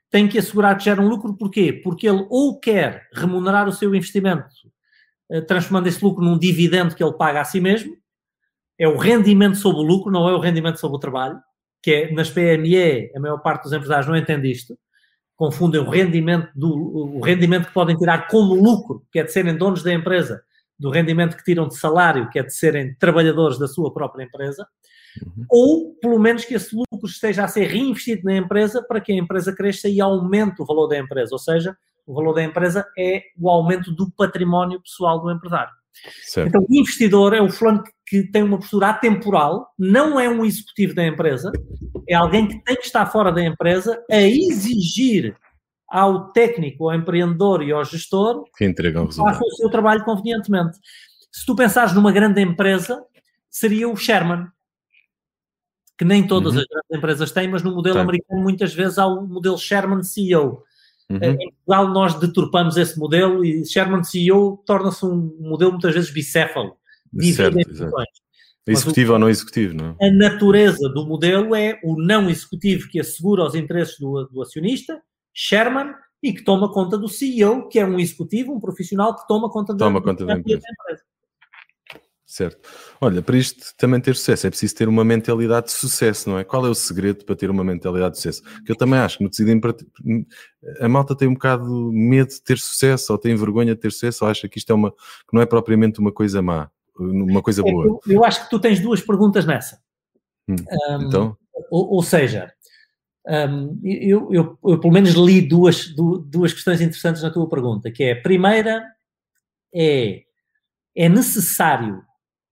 Speaker 3: Tem que assegurar que gera um lucro, porquê? Porque ele ou quer remunerar o seu investimento, eh, transformando esse lucro num dividendo que ele paga a si mesmo, é o rendimento sobre o lucro, não é o rendimento sobre o trabalho, que é nas PME, a maior parte dos empresários não entende isto, confundem o rendimento, do, o rendimento que podem tirar como lucro, que é de serem donos da empresa, do rendimento que tiram de salário, que é de serem trabalhadores da sua própria empresa, uhum. ou pelo menos que esse lucro esteja a ser reinvestido na empresa para que a empresa cresça e aumente o valor da empresa. Ou seja, o valor da empresa é o aumento do património pessoal do empresário. Certo. Então, o investidor é o fulano que tem uma postura atemporal, não é um executivo da empresa, é alguém que tem que estar fora da empresa a exigir ao técnico, ao empreendedor e ao gestor
Speaker 2: que entregam
Speaker 3: o façam o seu trabalho convenientemente. Se tu pensares numa grande empresa, seria o Sherman, que nem todas uhum. as grandes empresas têm, mas no modelo americano muitas vezes há o modelo Sherman CEO. Uhum. Em Portugal nós deturpamos esse modelo e Sherman CEO torna-se um modelo muitas vezes bicéfalo.
Speaker 2: Certo, Executivo o, ou não executivo, não
Speaker 3: é? A natureza do modelo é o não executivo que assegura os interesses do, do acionista Sherman e que toma conta do CEO, que é um executivo, um profissional que toma conta,
Speaker 2: toma da, conta da, empresa. da empresa. Certo. Olha, para isto também ter sucesso é preciso ter uma mentalidade de sucesso, não é? Qual é o segredo para ter uma mentalidade de sucesso? Que eu também acho que no tecido a malta tem um bocado medo de ter sucesso, ou tem vergonha de ter sucesso, ou acha que isto é uma que não é propriamente uma coisa má, uma coisa boa.
Speaker 3: Eu, eu acho que tu tens duas perguntas nessa.
Speaker 2: Hum, um, então?
Speaker 3: Ou, ou seja, um, eu, eu, eu, pelo menos li duas, duas questões interessantes na tua pergunta, que é, a primeira é, é necessário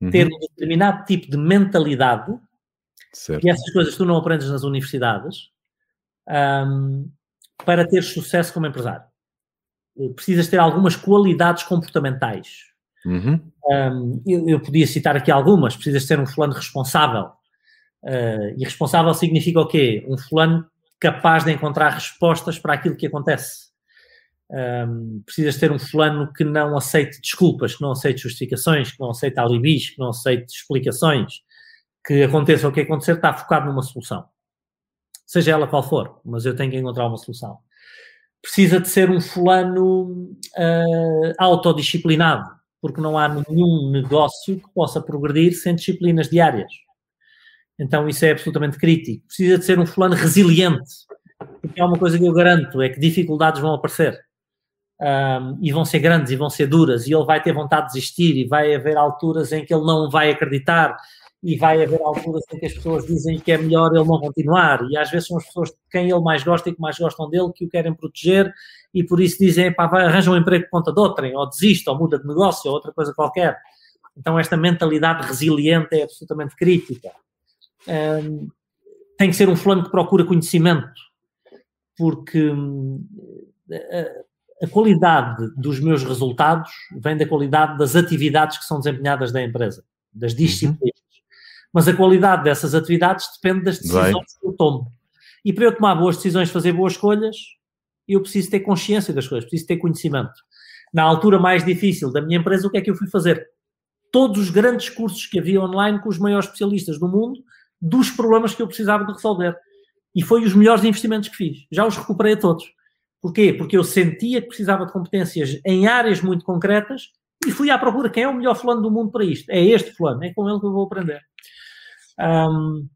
Speaker 3: uhum. ter um determinado tipo de mentalidade, certo. e essas coisas tu não aprendes nas universidades, um, para ter sucesso como empresário. Precisas ter algumas qualidades comportamentais.
Speaker 2: Uhum.
Speaker 3: Um, eu, eu, podia citar aqui algumas. Precisas ser um fulano responsável, Uh, e responsável significa o quê? Um fulano capaz de encontrar respostas para aquilo que acontece. Um, precisas ter um fulano que não aceite desculpas, que não aceite justificações, que não aceite alibis, que não aceite explicações, que aconteça o que acontecer, está focado numa solução. Seja ela qual for, mas eu tenho que encontrar uma solução. Precisa de ser um fulano uh, autodisciplinado, porque não há nenhum negócio que possa progredir sem disciplinas diárias. Então isso é absolutamente crítico. Precisa de ser um fulano resiliente, porque é uma coisa que eu garanto, é que dificuldades vão aparecer. Um, e vão ser grandes e vão ser duras, e ele vai ter vontade de desistir, e vai haver alturas em que ele não vai acreditar, e vai haver alturas em que as pessoas dizem que é melhor ele não continuar, e às vezes são as pessoas de quem ele mais gosta e que mais gostam dele que o querem proteger, e por isso dizem, pá, vai, arranja um emprego por conta de outrem, ou desiste, ou muda de negócio, ou outra coisa qualquer. Então esta mentalidade resiliente é absolutamente crítica um, tem que ser um fulano que procura conhecimento, porque hum, a, a, qualidade dos meus resultados vem da qualidade das atividades que são desempenhadas da empresa, das uhum. disciplinas. Uhum. Mas a qualidade dessas atividades depende das decisões Vai. que eu tomo. E para eu tomar boas decisões, fazer boas escolhas, eu preciso ter consciência das coisas, preciso ter conhecimento. Na altura mais difícil da minha empresa, o que é que eu fui fazer? Todos os grandes cursos que havia online com os maiores especialistas do mundo dos problemas que eu precisava de resolver. E foi os melhores investimentos que fiz. Já os recuperei a todos. Porquê? Porque eu sentia que precisava de competências em áreas muito concretas e fui à procura quem é o melhor fulano do mundo para isto. É este fulano, é com ele que eu vou aprender. Um,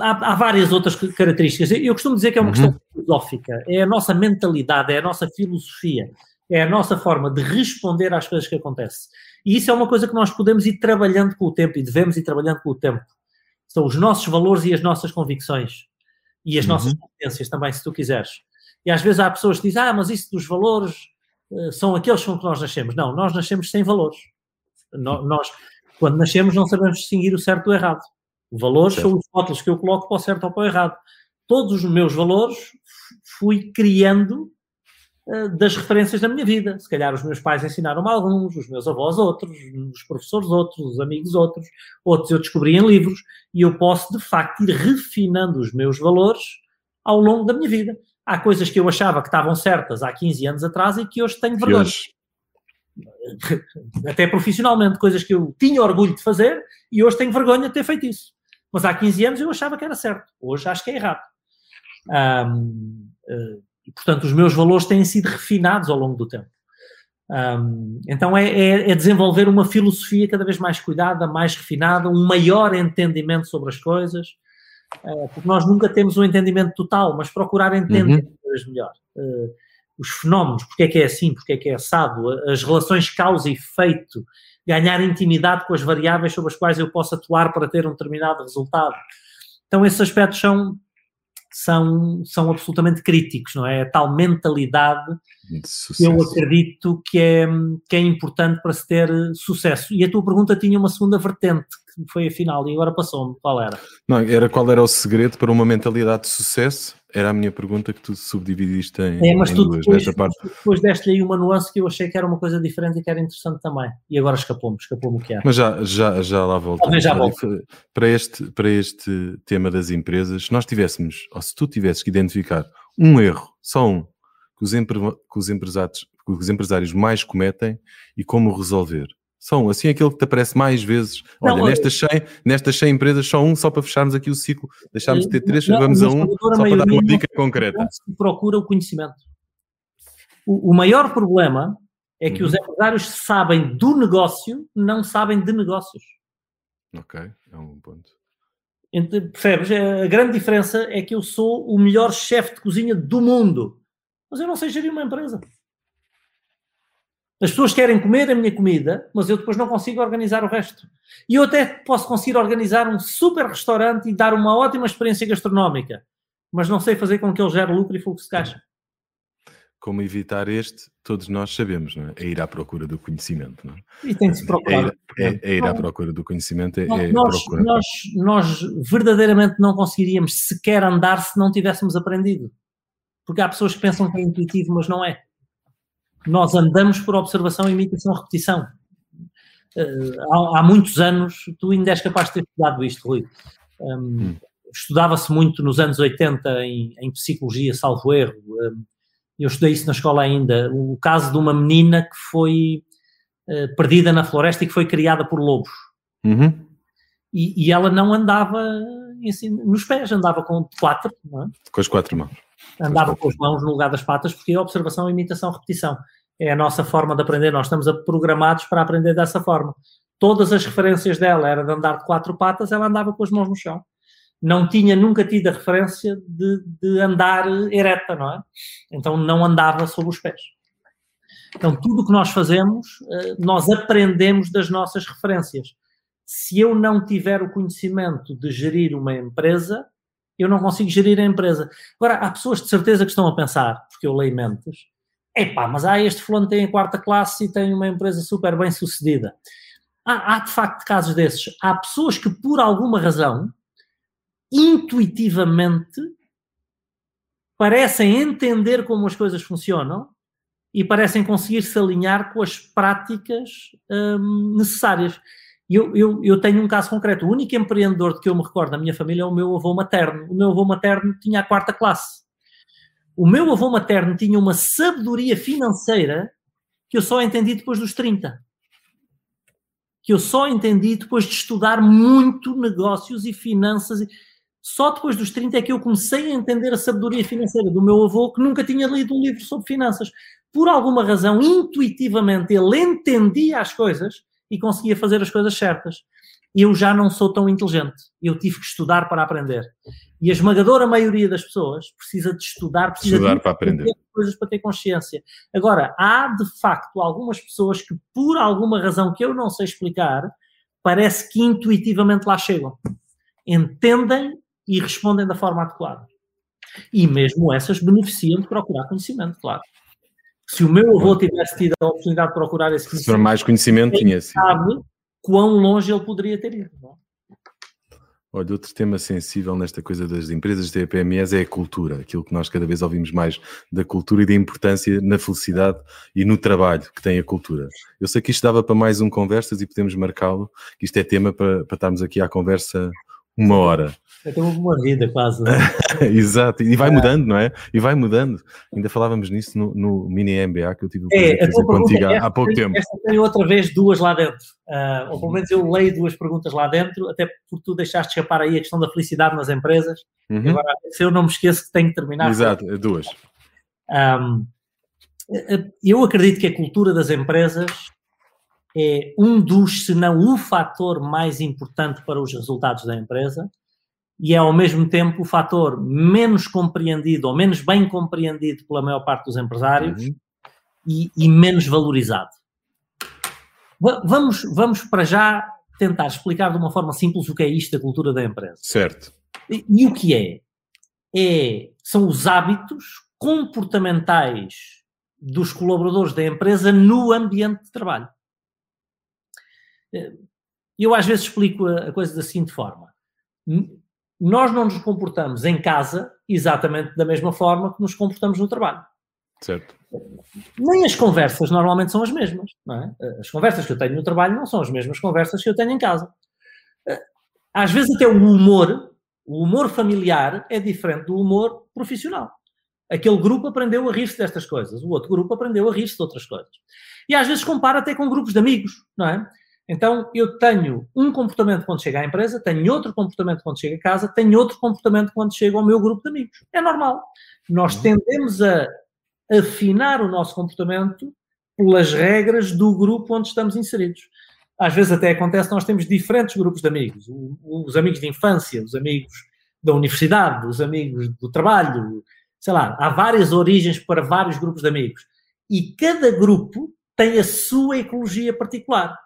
Speaker 3: há, há, várias outras características. Eu costumo dizer que é uma uhum. questão filosófica. É a nossa mentalidade, é a nossa filosofia, é a nossa forma de responder às coisas que acontecem. E isso é uma coisa que nós podemos ir trabalhando com o tempo e devemos ir trabalhando com o tempo. São os nossos valores e as nossas convicções. E as uhum. nossas competências também, se tu quiseres. E às vezes há pessoas que dizem, ah, mas isso dos valores uh, são aqueles com que nós nascemos. Não, nós nascemos sem valores. No, nós, quando nascemos, não sabemos distinguir o certo do errado. Valores certo. são os rótulos que eu coloco para o certo ou para o errado. Todos os meus valores fui criando uh, das referências da minha vida. Se calhar os meus pais ensinaram-me alguns, os meus avós outros, os professores outros, os amigos outros, outros eu descobri em livros, e eu posso, de facto, ir refinando os meus valores ao longo da minha vida. Há coisas que eu achava que estavam certas há 15 anos atrás e que hoje tenho vergonha. Hoje... Até profissionalmente, coisas que eu tinha orgulho de fazer e hoje tenho vergonha de ter feito isso. Mas há 15 anos eu achava que era certo. Hoje acho que é errado. Um, eh, e, portanto, os meus valores têm sido refinados ao longo do tempo. Um, então é, é, é, desenvolver uma filosofia cada vez mais cuidada, mais refinada, um maior entendimento sobre as coisas, uh, porque nós nunca temos um entendimento total, mas procurar entender uhum. melhor. Uh, os fenómenos, porque é que é assim, porque é que é assado, as relações causa e efeito, ganhar intimidade com as variáveis sobre as quais eu posso atuar para ter um determinado resultado. Então, esses aspectos são, são, são absolutamente críticos, não é? A tal mentalidade que eu acredito que é, que é importante para se ter sucesso. E a tua pergunta tinha uma segunda vertente, que foi a final, e agora passou-me. Qual era?
Speaker 2: Não, era qual era o segredo para uma mentalidade de sucesso? Era a minha pergunta que tu subdividiste em,
Speaker 3: é, mas em tu duas, depois, parte. depois deste-lhe aí uma nuance que eu achei que era uma coisa diferente e que era interessante também. E agora escapou-me, escapou-me o que era.
Speaker 2: Mas já, já, já lá volto.
Speaker 3: já volto.
Speaker 2: Para este, para este tema das empresas, se nós tivéssemos, ou se tu tivesses que identificar um erro, só um, que os, empre, que os, empresários, que os empresários mais cometem e como resolver, são assim aquele que te aparece mais vezes. Olha, não, nestas, 100, nestas 100 empresas, só um, só para fecharmos aqui o ciclo. Deixámos de ter três, não, vamos a um, só para dar uma dica concreta.
Speaker 3: Procura o conhecimento. O, o maior problema é que uhum. os empresários sabem do negócio, não sabem de negócios.
Speaker 2: Ok, é um ponto.
Speaker 3: Então, percebes? A grande diferença é que eu sou o melhor chefe de cozinha do mundo, mas eu não sei gerir uma empresa. As pessoas querem comer a minha comida, mas eu depois não consigo organizar o resto. E eu até posso conseguir organizar um super restaurante e dar uma ótima experiência gastronómica, mas não sei fazer com que ele gere lucro e fluxo de caixa.
Speaker 2: Como evitar este, todos nós sabemos, não é? É ir à procura do conhecimento, não é?
Speaker 3: E tem que se procurar.
Speaker 2: É, é, é ir à procura do conhecimento, é, é
Speaker 3: nós,
Speaker 2: procurar.
Speaker 3: Nós, nós verdadeiramente não conseguiríamos sequer andar se não tivéssemos aprendido. Porque há pessoas que pensam que é intuitivo, mas não é nós andamos por observação, imitação, repetição. Uh, há, há, muitos anos, tu ainda és capaz de ter estudado isto, Rui. Um, hum. Estudava-se muito nos anos 80 em, em psicologia, salvo erro. Um, eu estudei isso na escola ainda. O caso de uma menina que foi uh, perdida na floresta e que foi criada por lobos.
Speaker 2: Uhum.
Speaker 3: E, e, ela não andava assim, nos pés, andava com quatro. É?
Speaker 2: Com as quatro mãos
Speaker 3: andava com as mãos no lugar das patas, porque é observação, imitação, repetição. É a nossa forma de aprender. Nós estamos programados para aprender dessa forma. Todas as referências dela era de andar de quatro patas, ela andava com as mãos no chão. Não tinha nunca tido a referência de, de andar ereta, não é? Então não andava sobre os pés. Então tudo o que nós fazemos, eh, nós aprendemos das nossas referências. Se eu não tiver o conhecimento de gerir uma empresa, eu não consigo gerir a empresa. Agora, há pessoas de certeza que estão a pensar, porque eu leio mentes, epá, mas há este fulano tem a quarta classe e tem uma empresa super bem sucedida. Há, há de facto casos desses. Há pessoas que, por alguma razão, intuitivamente parecem entender como as coisas funcionam e parecem conseguir se alinhar com as práticas hum, necessárias. Eu, eu, eu tenho um caso concreto. O único empreendedor de que eu me recordo na minha família é o meu avô materno. O meu avô materno tinha a quarta classe. O meu avô materno tinha uma sabedoria financeira que eu só entendi depois dos 30. Que eu só entendi depois de estudar muito negócios e finanças. Só depois dos 30 é que eu comecei a entender a sabedoria financeira do meu avô, que nunca tinha lido um livro sobre finanças. Por alguma razão, intuitivamente, ele entendia as coisas e conseguia fazer as coisas certas. Eu já não sou tão inteligente. Eu tive que estudar para aprender. E a esmagadora maioria das pessoas precisa de estudar, precisa
Speaker 2: estudar
Speaker 3: de
Speaker 2: para aprender
Speaker 3: coisas para ter consciência. Agora, há de facto algumas pessoas que, por alguma razão que eu não sei explicar, parece que intuitivamente lá chegam. Entendem e respondem da forma adequada. E mesmo essas beneficiam de procurar conhecimento, claro. Se o meu avô tivesse tido a oportunidade de procurar esse
Speaker 2: conhecimento, se mais conhecimento, tinha sido.
Speaker 3: sabe quão longe ele poderia ter ido. Não? É?
Speaker 2: Olha, outro tema sensível nesta coisa das empresas de PMEs é a cultura, aquilo que nós cada vez ouvimos mais da cultura e da importância na felicidade e no trabalho que tem a cultura. Eu sei que isto dava para mais um conversas e podemos marcá-lo, que isto é tema para, para estarmos aqui à conversa uma hora.
Speaker 3: Tenho uma vida quase.
Speaker 2: É? <laughs> Exato, e vai é. mudando, não é? E vai mudando. Ainda falávamos nisso no, no mini MBA que eu tive
Speaker 3: é, contigo
Speaker 2: há, há pouco tempo.
Speaker 3: Esta tem outra vez duas lá dentro. Uh, ou pelo menos eu leio duas perguntas lá dentro, até porque tu deixaste escapar aí a questão da felicidade nas empresas. Uhum. Agora, se eu não me esqueço que tenho que terminar.
Speaker 2: Exato, é duas.
Speaker 3: Um, eu acredito que a cultura das empresas é um dos, se não o fator mais importante para os resultados da empresa e é ao mesmo tempo o fator menos compreendido ou menos bem compreendido pela maior parte dos empresários uhum. e, e, menos valorizado. Vamos, vamos para já tentar explicar de uma forma simples o que é isto da cultura da empresa.
Speaker 2: Certo.
Speaker 3: E, e o que é? é? São os hábitos comportamentais dos colaboradores da empresa no ambiente de trabalho. Eu às vezes explico a coisa da seguinte forma. Nós não nos comportamos em casa exatamente da mesma forma que nos comportamos no trabalho.
Speaker 2: Certo.
Speaker 3: Nem as conversas normalmente são as mesmas. É? As conversas que eu tenho no trabalho não são as mesmas conversas que eu tenho em casa. Às vezes até o humor, o humor familiar é diferente do humor profissional. Aquele grupo aprendeu a rir-se destas coisas, o outro grupo aprendeu a rir-se de outras coisas. E às vezes compara até com grupos de amigos, não é? Então, eu tenho um comportamento quando chego à empresa, tenho outro comportamento quando chego a casa, tenho outro comportamento quando chego ao meu grupo de amigos. É normal. Nós uhum. tendemos a afinar o nosso comportamento pelas regras do grupo onde estamos inseridos. Às vezes até acontece nós temos diferentes grupos de amigos. Os amigos de infância, os amigos da universidade, os amigos do trabalho, sei lá, há várias origens para vários grupos de amigos. E cada grupo tem a sua ecologia particular.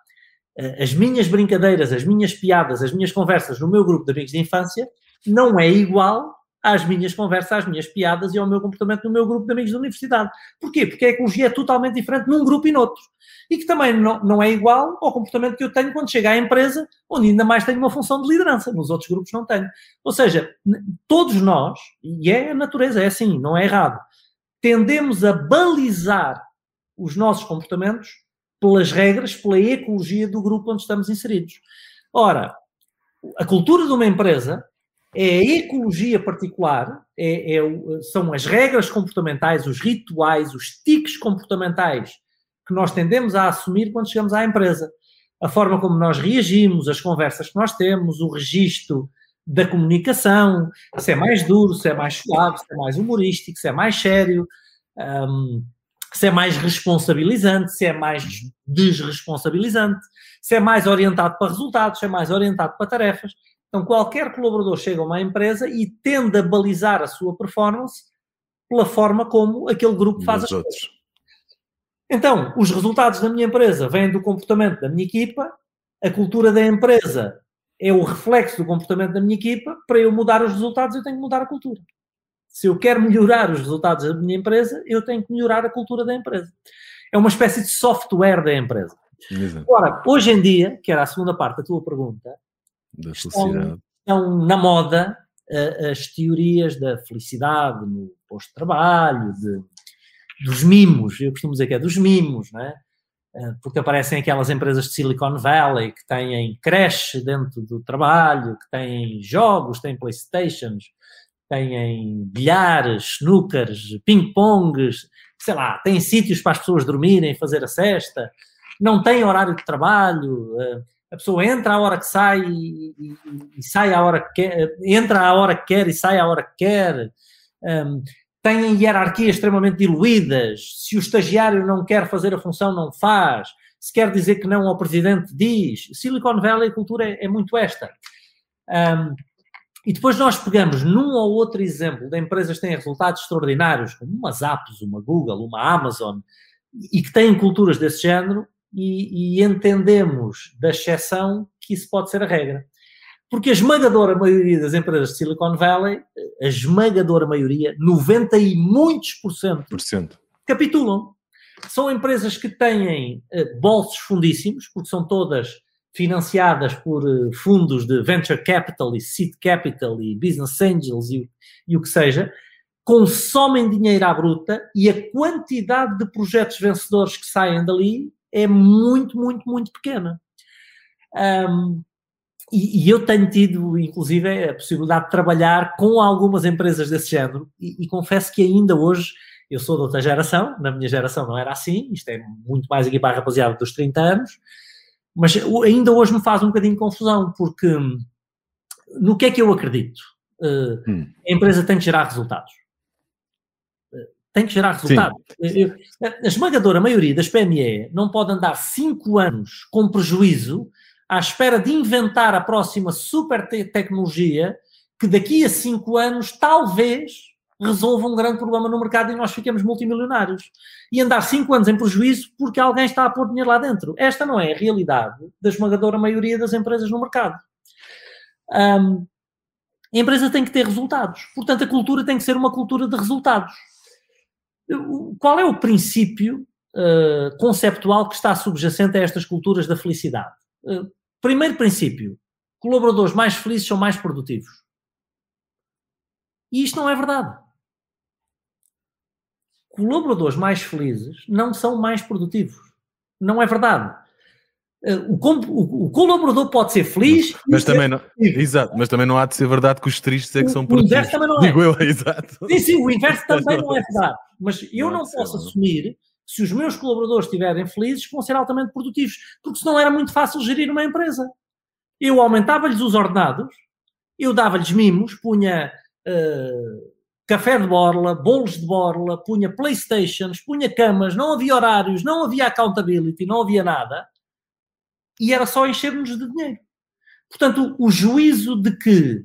Speaker 3: Eh, as minhas brincadeiras, as minhas piadas, as minhas conversas no meu grupo de amigos de infância não é igual às minhas conversas, às minhas piadas e ao meu comportamento no meu grupo de amigos da universidade. Porquê? Porque a ecologia é totalmente diferente num grupo e noutro. E que também não, não é igual ao comportamento que eu tenho quando chego à empresa, onde ainda mais tenho uma função de liderança. Nos outros grupos não tenho. Ou seja, todos nós, e é a natureza, é assim, não é errado, tendemos a balizar os nossos comportamentos pelas regras, pela ecologia do grupo onde estamos inseridos. Ora, a cultura de uma empresa é a ecologia particular, é, é, são as regras comportamentais, os rituais, os tiques comportamentais que nós tendemos a assumir quando chegamos à empresa. A forma como nós reagimos, as conversas que nós temos, o registro da comunicação, se é mais duro, se é mais suave, se é mais humorístico, se é mais sério. Um, se é mais responsabilizante, se é mais desresponsabilizante, se é mais orientado para resultados, se é mais orientado para tarefas. Então, qualquer colaborador chega a uma empresa e tende a balizar a sua performance pela forma como aquele grupo faz as outros. coisas. Então, os resultados da minha empresa vêm do comportamento da minha equipa, a cultura da empresa é o reflexo do comportamento da minha equipa. Para eu mudar os resultados, eu tenho que mudar a cultura. Se eu quero melhorar os resultados da minha empresa, eu tenho que melhorar a cultura da empresa. É uma espécie de software da empresa. Exato. Ora, hoje em dia, que era a segunda parte da tua pergunta,
Speaker 2: da estão,
Speaker 3: estão na moda uh, as teorias da felicidade no posto de trabalho, de, dos mimos, eu costumo dizer que é dos mimos, não é? Uh, porque aparecem aquelas empresas de Silicon Valley que têm creche dentro do trabalho, que têm jogos, têm Playstations, têm bilhares, snookers, ping-pongs, sei lá, têm sítios para as pessoas dormirem, fazer a cesta, não têm horário de trabalho, eh, a pessoa entra à hora que sai e, e, e sai à hora que quer, entra à hora que quer e sai à hora que quer, um, têm hierarquias extremamente diluídas, se o estagiário não quer fazer a função, não faz, se quer dizer que não ao presidente, diz. Silicon Valley, a cultura é, é muito esta. Um, e depois nós pegamos num ou outro exemplo de empresas que têm resultados extraordinários, como uma Zappos, uma Google, uma Amazon, e que têm culturas desse género, e, e entendemos da exceção que isso pode ser a regra. Porque a esmagadora maioria das empresas de Silicon Valley, a esmagadora maioria, 90 e muitos por cento, por cento. capitulam. São empresas que têm uh, bolsos fundíssimos, porque são todas financiadas por fundos de venture capital e seed capital e business angels e, e o que seja, consomem dinheiro à bruta e a quantidade de projetos vencedores que saem dali é muito, muito, muito pequena. Um, e, e, eu tenho tido, inclusive, a possibilidade de trabalhar com algumas empresas desse género e, e, confesso que ainda hoje, eu sou de outra geração, na minha geração não era assim, isto é muito mais aqui para a rapaziada dos 30 anos, mas ainda hoje me faz um bocadinho de confusão, porque no que é que eu acredito? Uh, hum. A empresa tem que gerar resultados tem que gerar resultado. A esmagadora maioria das PME não pode andar 5 anos com prejuízo à espera de inventar a próxima super te tecnologia que daqui a 5 anos talvez resolva um grande problema no mercado e nós fiquemos multimilionários. E andar 5 anos em prejuízo porque alguém está a pôr dinheiro lá dentro. Esta não é a realidade da esmagadora maioria das empresas no mercado. Um, a empresa tem que ter resultados. Portanto, a cultura tem que ser uma cultura de resultados qual é o princípio uh, conceptual que está subjacente a estas culturas da felicidade? Uh, primeiro princípio: colaboradores mais felizes são mais produtivos. E isto não é verdade. Colaboradores mais felizes não são mais produtivos. Não é verdade. Eh, o, o, o, colaborador pode ser feliz.
Speaker 2: Mas, também não, exato, mas também não há de ser verdade que os tristes é que são produtivos. O inverso também não é. Digo eu, <laughs> exato.
Speaker 3: Sim, sim, o inverso também não é verdade. Mas eu não, não posso ser, assumir se os meus colaboradores estiverem felizes que vão ser altamente produtivos, porque senão era muito fácil gerir uma empresa. Eu aumentava-lhes os ordenados, eu dava-lhes mimos, punha uh, café de borla, bolos de borla, punha Playstations, punha camas, não havia horários, não havia accountability, não havia nada e era só encher-nos de dinheiro. Portanto, o, juízo de que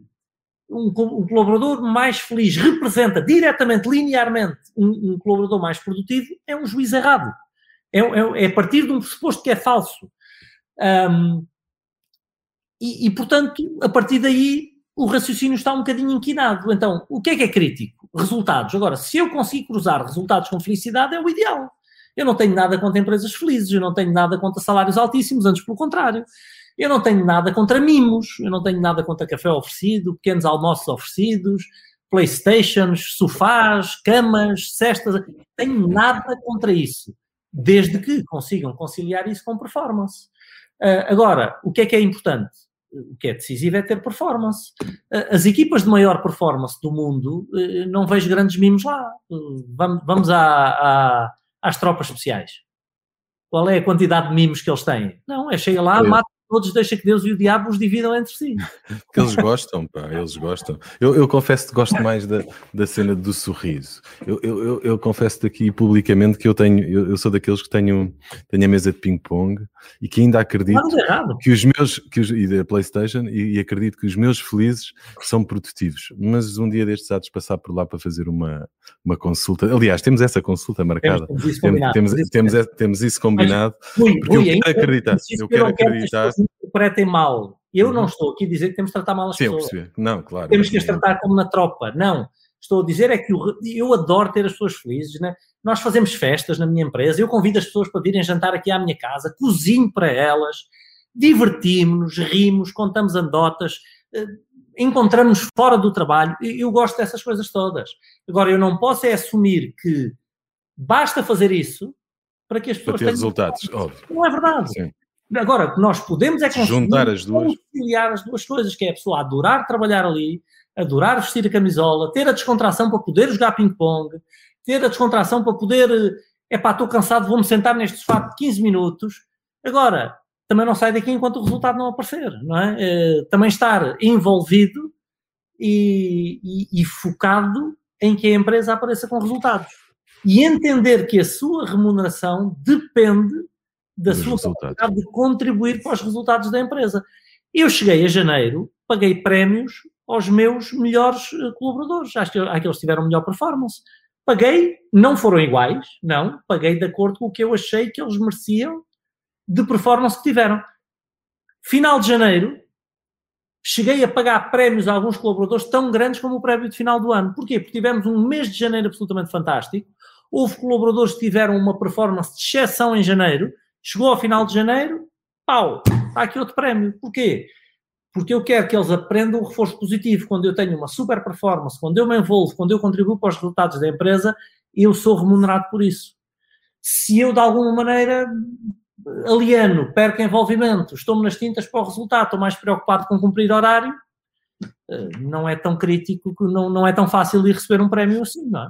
Speaker 3: um, colaborador mais feliz representa diretamente, linearmente, um, um, colaborador mais produtivo é um juízo errado. É, é, é, a partir de um pressuposto que é falso. Um, e, e, portanto, a partir daí, o raciocínio está um bocadinho inquinado. Então, o que é que é crítico? Resultados. Agora, se eu conseguir cruzar resultados com felicidade, é o ideal. Eu não tenho nada contra empresas felizes, eu não tenho nada contra salários altíssimos, antes pelo contrário. Eu não tenho nada contra mimos, eu não tenho nada contra café oferecido, pequenos almoços oferecidos, Playstations, sofás, camas, cestas. Tenho nada contra isso, desde que consigam conciliar isso com performance. Uh, agora, o que é que é importante? O que é decisivo é ter performance. As equipas de maior performance do mundo, uh, não vejo grandes mimos lá. vamos, vamos à, à às tropas especiais? Qual é a quantidade de mimos que eles têm? Não, é chega lá, mata todos, deixa que Deus e o diabo os dividam entre si.
Speaker 2: que eles gostam, pá, eles gostam. Eu, eu confesso que gosto mais da, da cena do sorriso. Eu, eu, eu, eu confesso aqui publicamente que eu tenho, eu, eu, sou daqueles que tenho, tenho a mesa de ping-pong e que ainda acredito que os meus, que os, e da Playstation, e, e, acredito que os meus felizes são produtivos. Mas um dia destes há de passar por lá para fazer uma, uma consulta. Aliás, temos essa consulta marcada. Temos, isso, temos, temos, temos, temos isso combinado. Mas, ui, porque eu quero acreditar. Eu quero acreditar
Speaker 3: interpretem mal. Eu uhum. não estou aqui a dizer que temos de tratar mal as Sim, pessoas.
Speaker 2: Percebi. Não, claro.
Speaker 3: Temos que as tratar como na tropa. Não. Estou a dizer é que eu, eu adoro ter as pessoas felizes. Né? Nós fazemos festas na minha empresa, eu convido as pessoas para virem jantar aqui à minha casa, cozinho para elas, divertimos-nos, rimos, contamos anedotas, eh, encontramos fora do trabalho. Eu gosto dessas coisas todas. Agora, eu não posso é assumir que basta fazer isso para que as pessoas
Speaker 2: para ter resultados. Óbvio.
Speaker 3: Não é verdade. Sim. Agora, o que nós podemos é
Speaker 2: juntar as duas.
Speaker 3: conciliar as duas coisas, que é a pessoa adorar trabalhar ali, adorar vestir a camisola, ter a descontração para poder jogar ping-pong, ter a descontração para poder, é pá, estou cansado, vou-me sentar neste sofá de 15 minutos. Agora, também não sai daqui enquanto o resultado não aparecer, não é? é também estar envolvido e, e, e focado em que a empresa apareça com resultados. E entender que a sua remuneração depende da sua capacidade de contribuir para os resultados da empresa. Eu cheguei a janeiro, paguei prémios aos meus melhores eh, colaboradores, àqueles que tiveram melhor performance. Paguei, não foram iguais, não, paguei de acordo com o que eu achei que eles mereciam de performance que tiveram. Final de janeiro, cheguei a pagar prémios a alguns colaboradores tão grandes como o prémio de final do ano. Porquê? Porque tivemos um mês de janeiro absolutamente fantástico. Houve colaboradores que tiveram uma performance de exceção em janeiro Chegou ao final de janeiro, pau, está aqui outro prémio. Porquê? Porque eu quero que eles aprendam o reforço positivo. Quando eu tenho uma super performance, quando eu me envolvo, quando eu contribuo para os resultados da empresa, eu sou remunerado por isso. Se eu, de alguma maneira, alieno, perco envolvimento, estou-me nas tintas para o resultado, estou mais preocupado com cumprir horário, eh, não é tão crítico, não, não é tão fácil de receber um prémio assim, não é?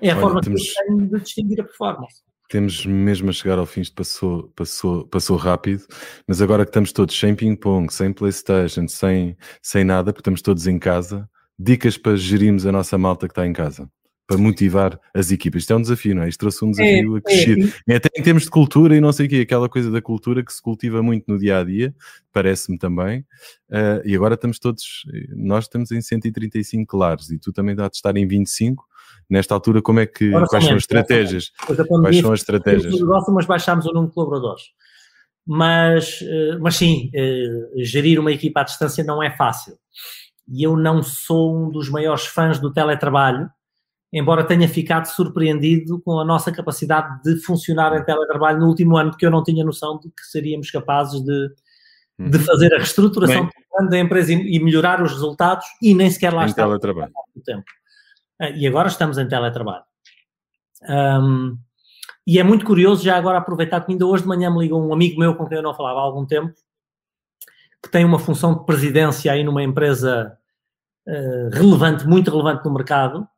Speaker 3: É a Olha, forma temos, que eu tenho de distinguir a performance.
Speaker 2: Temos mesmo a chegar ao fim, isto passou, passou, passou rápido, mas agora que estamos todos sem ping-pong, sem Playstation, sem, sem nada, porque estamos todos em casa, dicas para gerirmos a nossa malta que está em casa para motivar as equipas. Isto é um desafio, não é? Isto trouxe um desafio é, a crescer. É, é. Até em termos de cultura e não sei o quê, aquela coisa da cultura que se cultiva muito no dia a dia, parece-me também. Uh, e agora estamos todos, nós estamos em 135 lares e tu também dá de estar em 25. Nesta altura, como é que, agora quais são as estratégias? Quais são as estratégias?
Speaker 3: Negócio, mas baixámos o número de colaboradores. Mas, eh, mas sim, eh, gerir uma equipa à distância não é fácil. E eu não sou um dos maiores fãs do teletrabalho, embora tenha ficado surpreendido com a nossa capacidade de funcionar em teletrabalho no último ano, porque eu não tinha noção de que seríamos capazes de, de uhum. fazer a reestruturação da empresa e, melhorar os resultados e nem sequer lá
Speaker 2: em está teletrabalho.
Speaker 3: tempo. Ah, e agora estamos em teletrabalho. Um, e é muito curioso, já agora aproveitar que ainda hoje de manhã me ligou um amigo meu com quem eu não falava há algum tempo, que tem uma função de presidência aí numa empresa uh, relevante, muito relevante no mercado,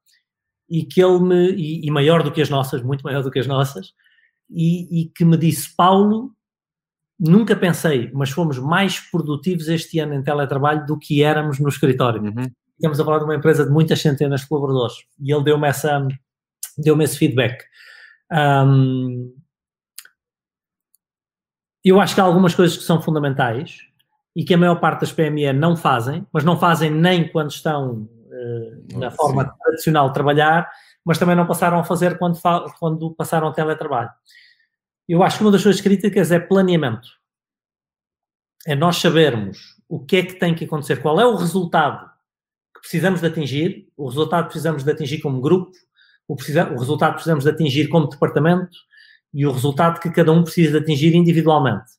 Speaker 3: e que ele me, e, e, maior do que as nossas, muito maior do que as nossas, e, e, que me disse, Paulo, nunca pensei, mas fomos mais produtivos este ano em teletrabalho do que éramos no escritório. Uhum. Estamos a falar de uma empresa de muitas centenas de colaboradores, e ele deu-me essa, deu-me esse feedback. Um, eu acho que há algumas coisas que são fundamentais e que a maior parte das PME não fazem, mas não fazem nem quando estão uh, na forma sim. tradicional de trabalhar, mas também não passaram a fazer quando, quando passaram ao teletrabalho. Eu acho que uma das coisas críticas é planeamento. É nós sabermos o que é que tem que acontecer, qual é o resultado precisamos de atingir, o resultado precisamos de atingir como grupo, o, precisa, o resultado precisamos de atingir como departamento e o resultado que cada um precisa de atingir individualmente.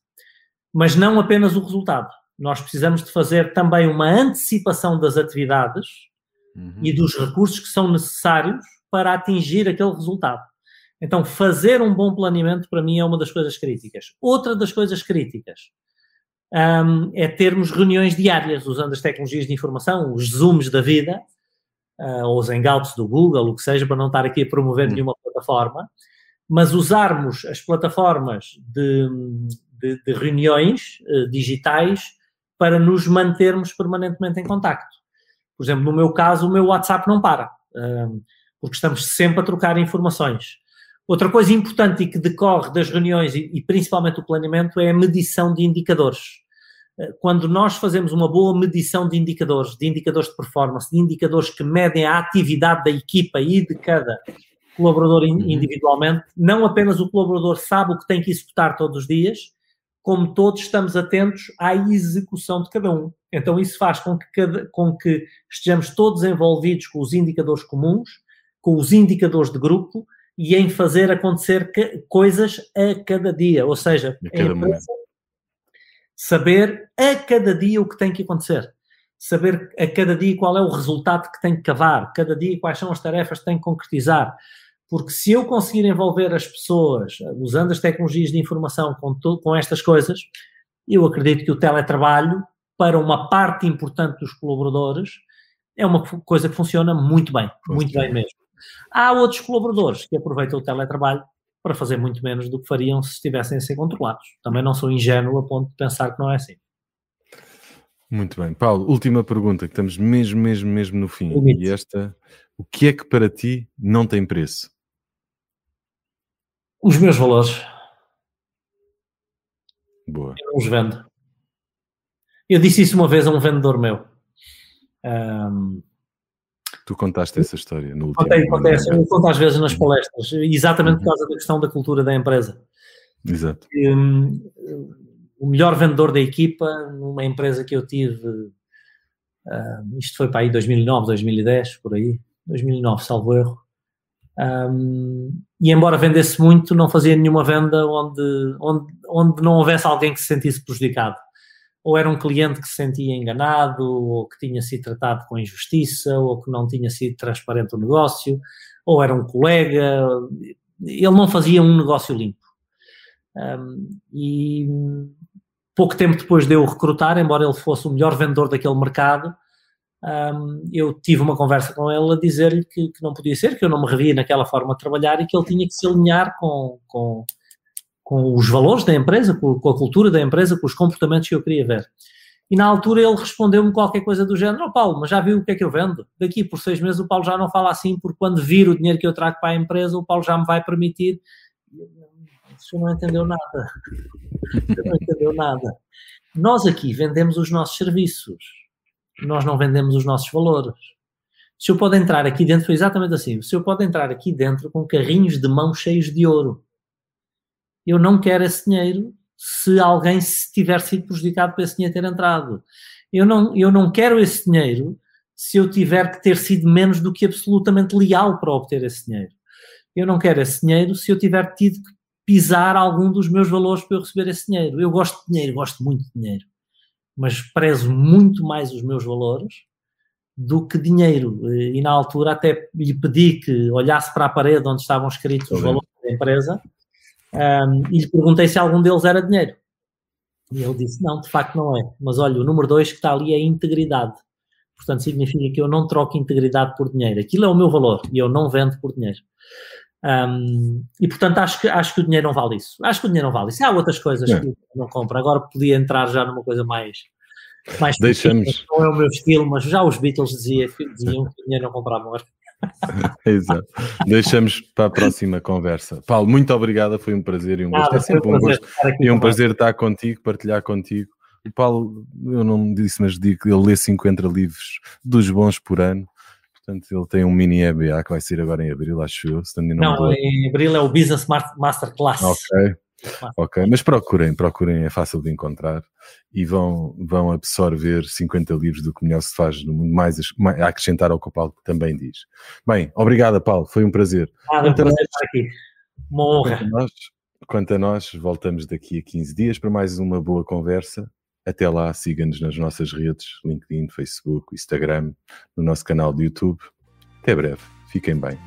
Speaker 3: Mas não apenas o resultado. Nós precisamos de fazer também uma antecipação das atividades uhum. e dos recursos que são necessários para atingir aquele resultado. Então, fazer um bom planeamento para mim é uma das coisas críticas. Outra das coisas críticas um, é termos reuniões diárias usando as tecnologias de informação, os Zooms da vida, uh, ou os Hangouts do Google, o que seja, para não estar aqui a promover uhum. nenhuma plataforma, mas usarmos as plataformas de, de, de reuniões uh, digitais para nos mantermos permanentemente em contacto. Por exemplo, no meu caso, o meu WhatsApp não para, porque estamos sempre a trocar informações. Outra coisa importante e que decorre das reuniões e, principalmente do planeamento é a medição de indicadores. Ah, quando nós fazemos uma boa medição de indicadores, de indicadores de performance, de indicadores que medem a atividade da equipa e de cada colaborador uhum. individualmente, não apenas o colaborador sabe o que tem que executar todos os dias, como todos estamos atentos à execução de cada um. Então, isso faz com que, cada, com que estejamos todos envolvidos com os indicadores comuns, com os indicadores de grupo e em fazer acontecer coisas a cada dia. Ou seja, a cada saber a cada dia o que tem que acontecer. Saber a cada dia qual é o resultado que tem que cavar, cada dia quais são as tarefas que tem que concretizar. Porque se eu conseguir envolver as pessoas usando as tecnologias de informação com, com estas coisas, eu acredito que o teletrabalho para uma parte importante dos colaboradores, é uma coisa que funciona muito bem, muito bem mesmo. Há outros colaboradores que aproveitam o teletrabalho para fazer muito menos do que fariam se estivessem a ser controlados. Também não sou ingênuo a ponto de pensar que não é assim.
Speaker 2: Muito bem. Paulo, última pergunta, que estamos mesmo, mesmo, mesmo no fim. E esta, o que é que para ti não tem preço?
Speaker 3: Os meus valores.
Speaker 2: Boa.
Speaker 3: Eu não os vendo. Eu disse isso uma vez a um vendedor meu. Um,
Speaker 2: tu contaste essa história no último
Speaker 3: contei, contei, eu conto às vezes nas uhum. palestras, exatamente por uhum. causa da questão da cultura da empresa.
Speaker 2: Exato.
Speaker 3: Um, o melhor vendedor da equipa, numa empresa que eu tive, uh, isto foi para aí 2009, 2010, por aí, 2009, salvo erro, Um, e embora vendesse muito, não fazia nenhuma venda onde, onde, onde não houvesse alguém que se sentisse prejudicado. Ou era um cliente que se sentia enganado, ou que tinha sido tratado com injustiça, ou que não tinha sido transparente o negócio, ou era um colega. Ele não fazia um negócio limpo. Um, e pouco tempo depois de eu recrutar, embora ele fosse o melhor vendedor daquele mercado, um, eu tive uma conversa com ele a dizer-lhe que, que, não podia ser, que eu não me revia naquela forma de trabalhar e que ele tinha que se alinhar com, com, com os valores da empresa, com, a cultura da empresa, com os comportamentos que eu queria ver. E na altura ele respondeu-me qualquer coisa do género: oh, Paulo, mas já viu o que é que eu vendo? Daqui por seis meses o Paulo já não fala assim, porque quando vir o dinheiro que eu trago para a empresa, o Paulo já me vai permitir. Isso não entendeu nada. não entendeu nada. Nós aqui vendemos os nossos serviços nós não vendemos os nossos valores. Se eu pode entrar aqui dentro, foi exatamente assim. Se eu pode entrar aqui dentro com carrinhos de mão cheios de ouro, eu não quero esse dinheiro se alguém se tiver sido prejudicado por esse dinheiro ter entrado. Eu não, eu não quero esse dinheiro se eu tiver que ter sido menos do que absolutamente leal para obter esse dinheiro. Eu não quero esse dinheiro se eu tiver tido que pisar algum dos meus valores para eu receber esse dinheiro. Eu gosto de dinheiro, gosto muito de dinheiro mas prezo muito mais os meus valores do que dinheiro. E na altura até lhe pedi que olhasse para a parede onde estavam escritos os valores da empresa um, e lhe perguntei se algum deles era dinheiro. E ele disse: Não, de facto não é. Mas olha, o número dois que está ali é integridade. Portanto, significa que eu não troco integridade por dinheiro. Aquilo é o meu valor e eu não vendo por dinheiro. Um, e portanto acho que, acho que o dinheiro não vale isso. Acho que o dinheiro não vale isso. Há outras coisas é. que não compra. Agora podia entrar já numa coisa mais. mais
Speaker 2: Deixamos.
Speaker 3: Não é o meu estilo, mas já os Beatles diziam, diziam que o dinheiro não comprava <laughs>
Speaker 2: Exato. Deixamos para a próxima conversa. Paulo, muito obrigado, foi um prazer e um gosto. é sempre um, gosto e um prazer estar contigo, partilhar contigo. O Paulo, eu não disse, mas digo que ele lê 50 livros dos bons por ano. Portanto, ele tem um mini EBA que vai ser agora em abril, acho eu.
Speaker 3: Não, não em abril é o Business Masterclass.
Speaker 2: Ok. Ok, mas procurem, procurem, é fácil de encontrar e vão, vão absorver 50 livros do que melhor se faz no mundo, mais a acrescentar ao que o Paulo também diz. Bem, obrigada, Paulo, foi um prazer.
Speaker 3: Nada, um prazer estar aqui. Uma honra.
Speaker 2: Quanto a, nós, quanto a nós, voltamos daqui a 15 dias para mais uma boa conversa até lá, siga-nos nas nossas redes, LinkedIn, Facebook, Instagram, no nosso canal do YouTube. Até breve. Fiquem bem.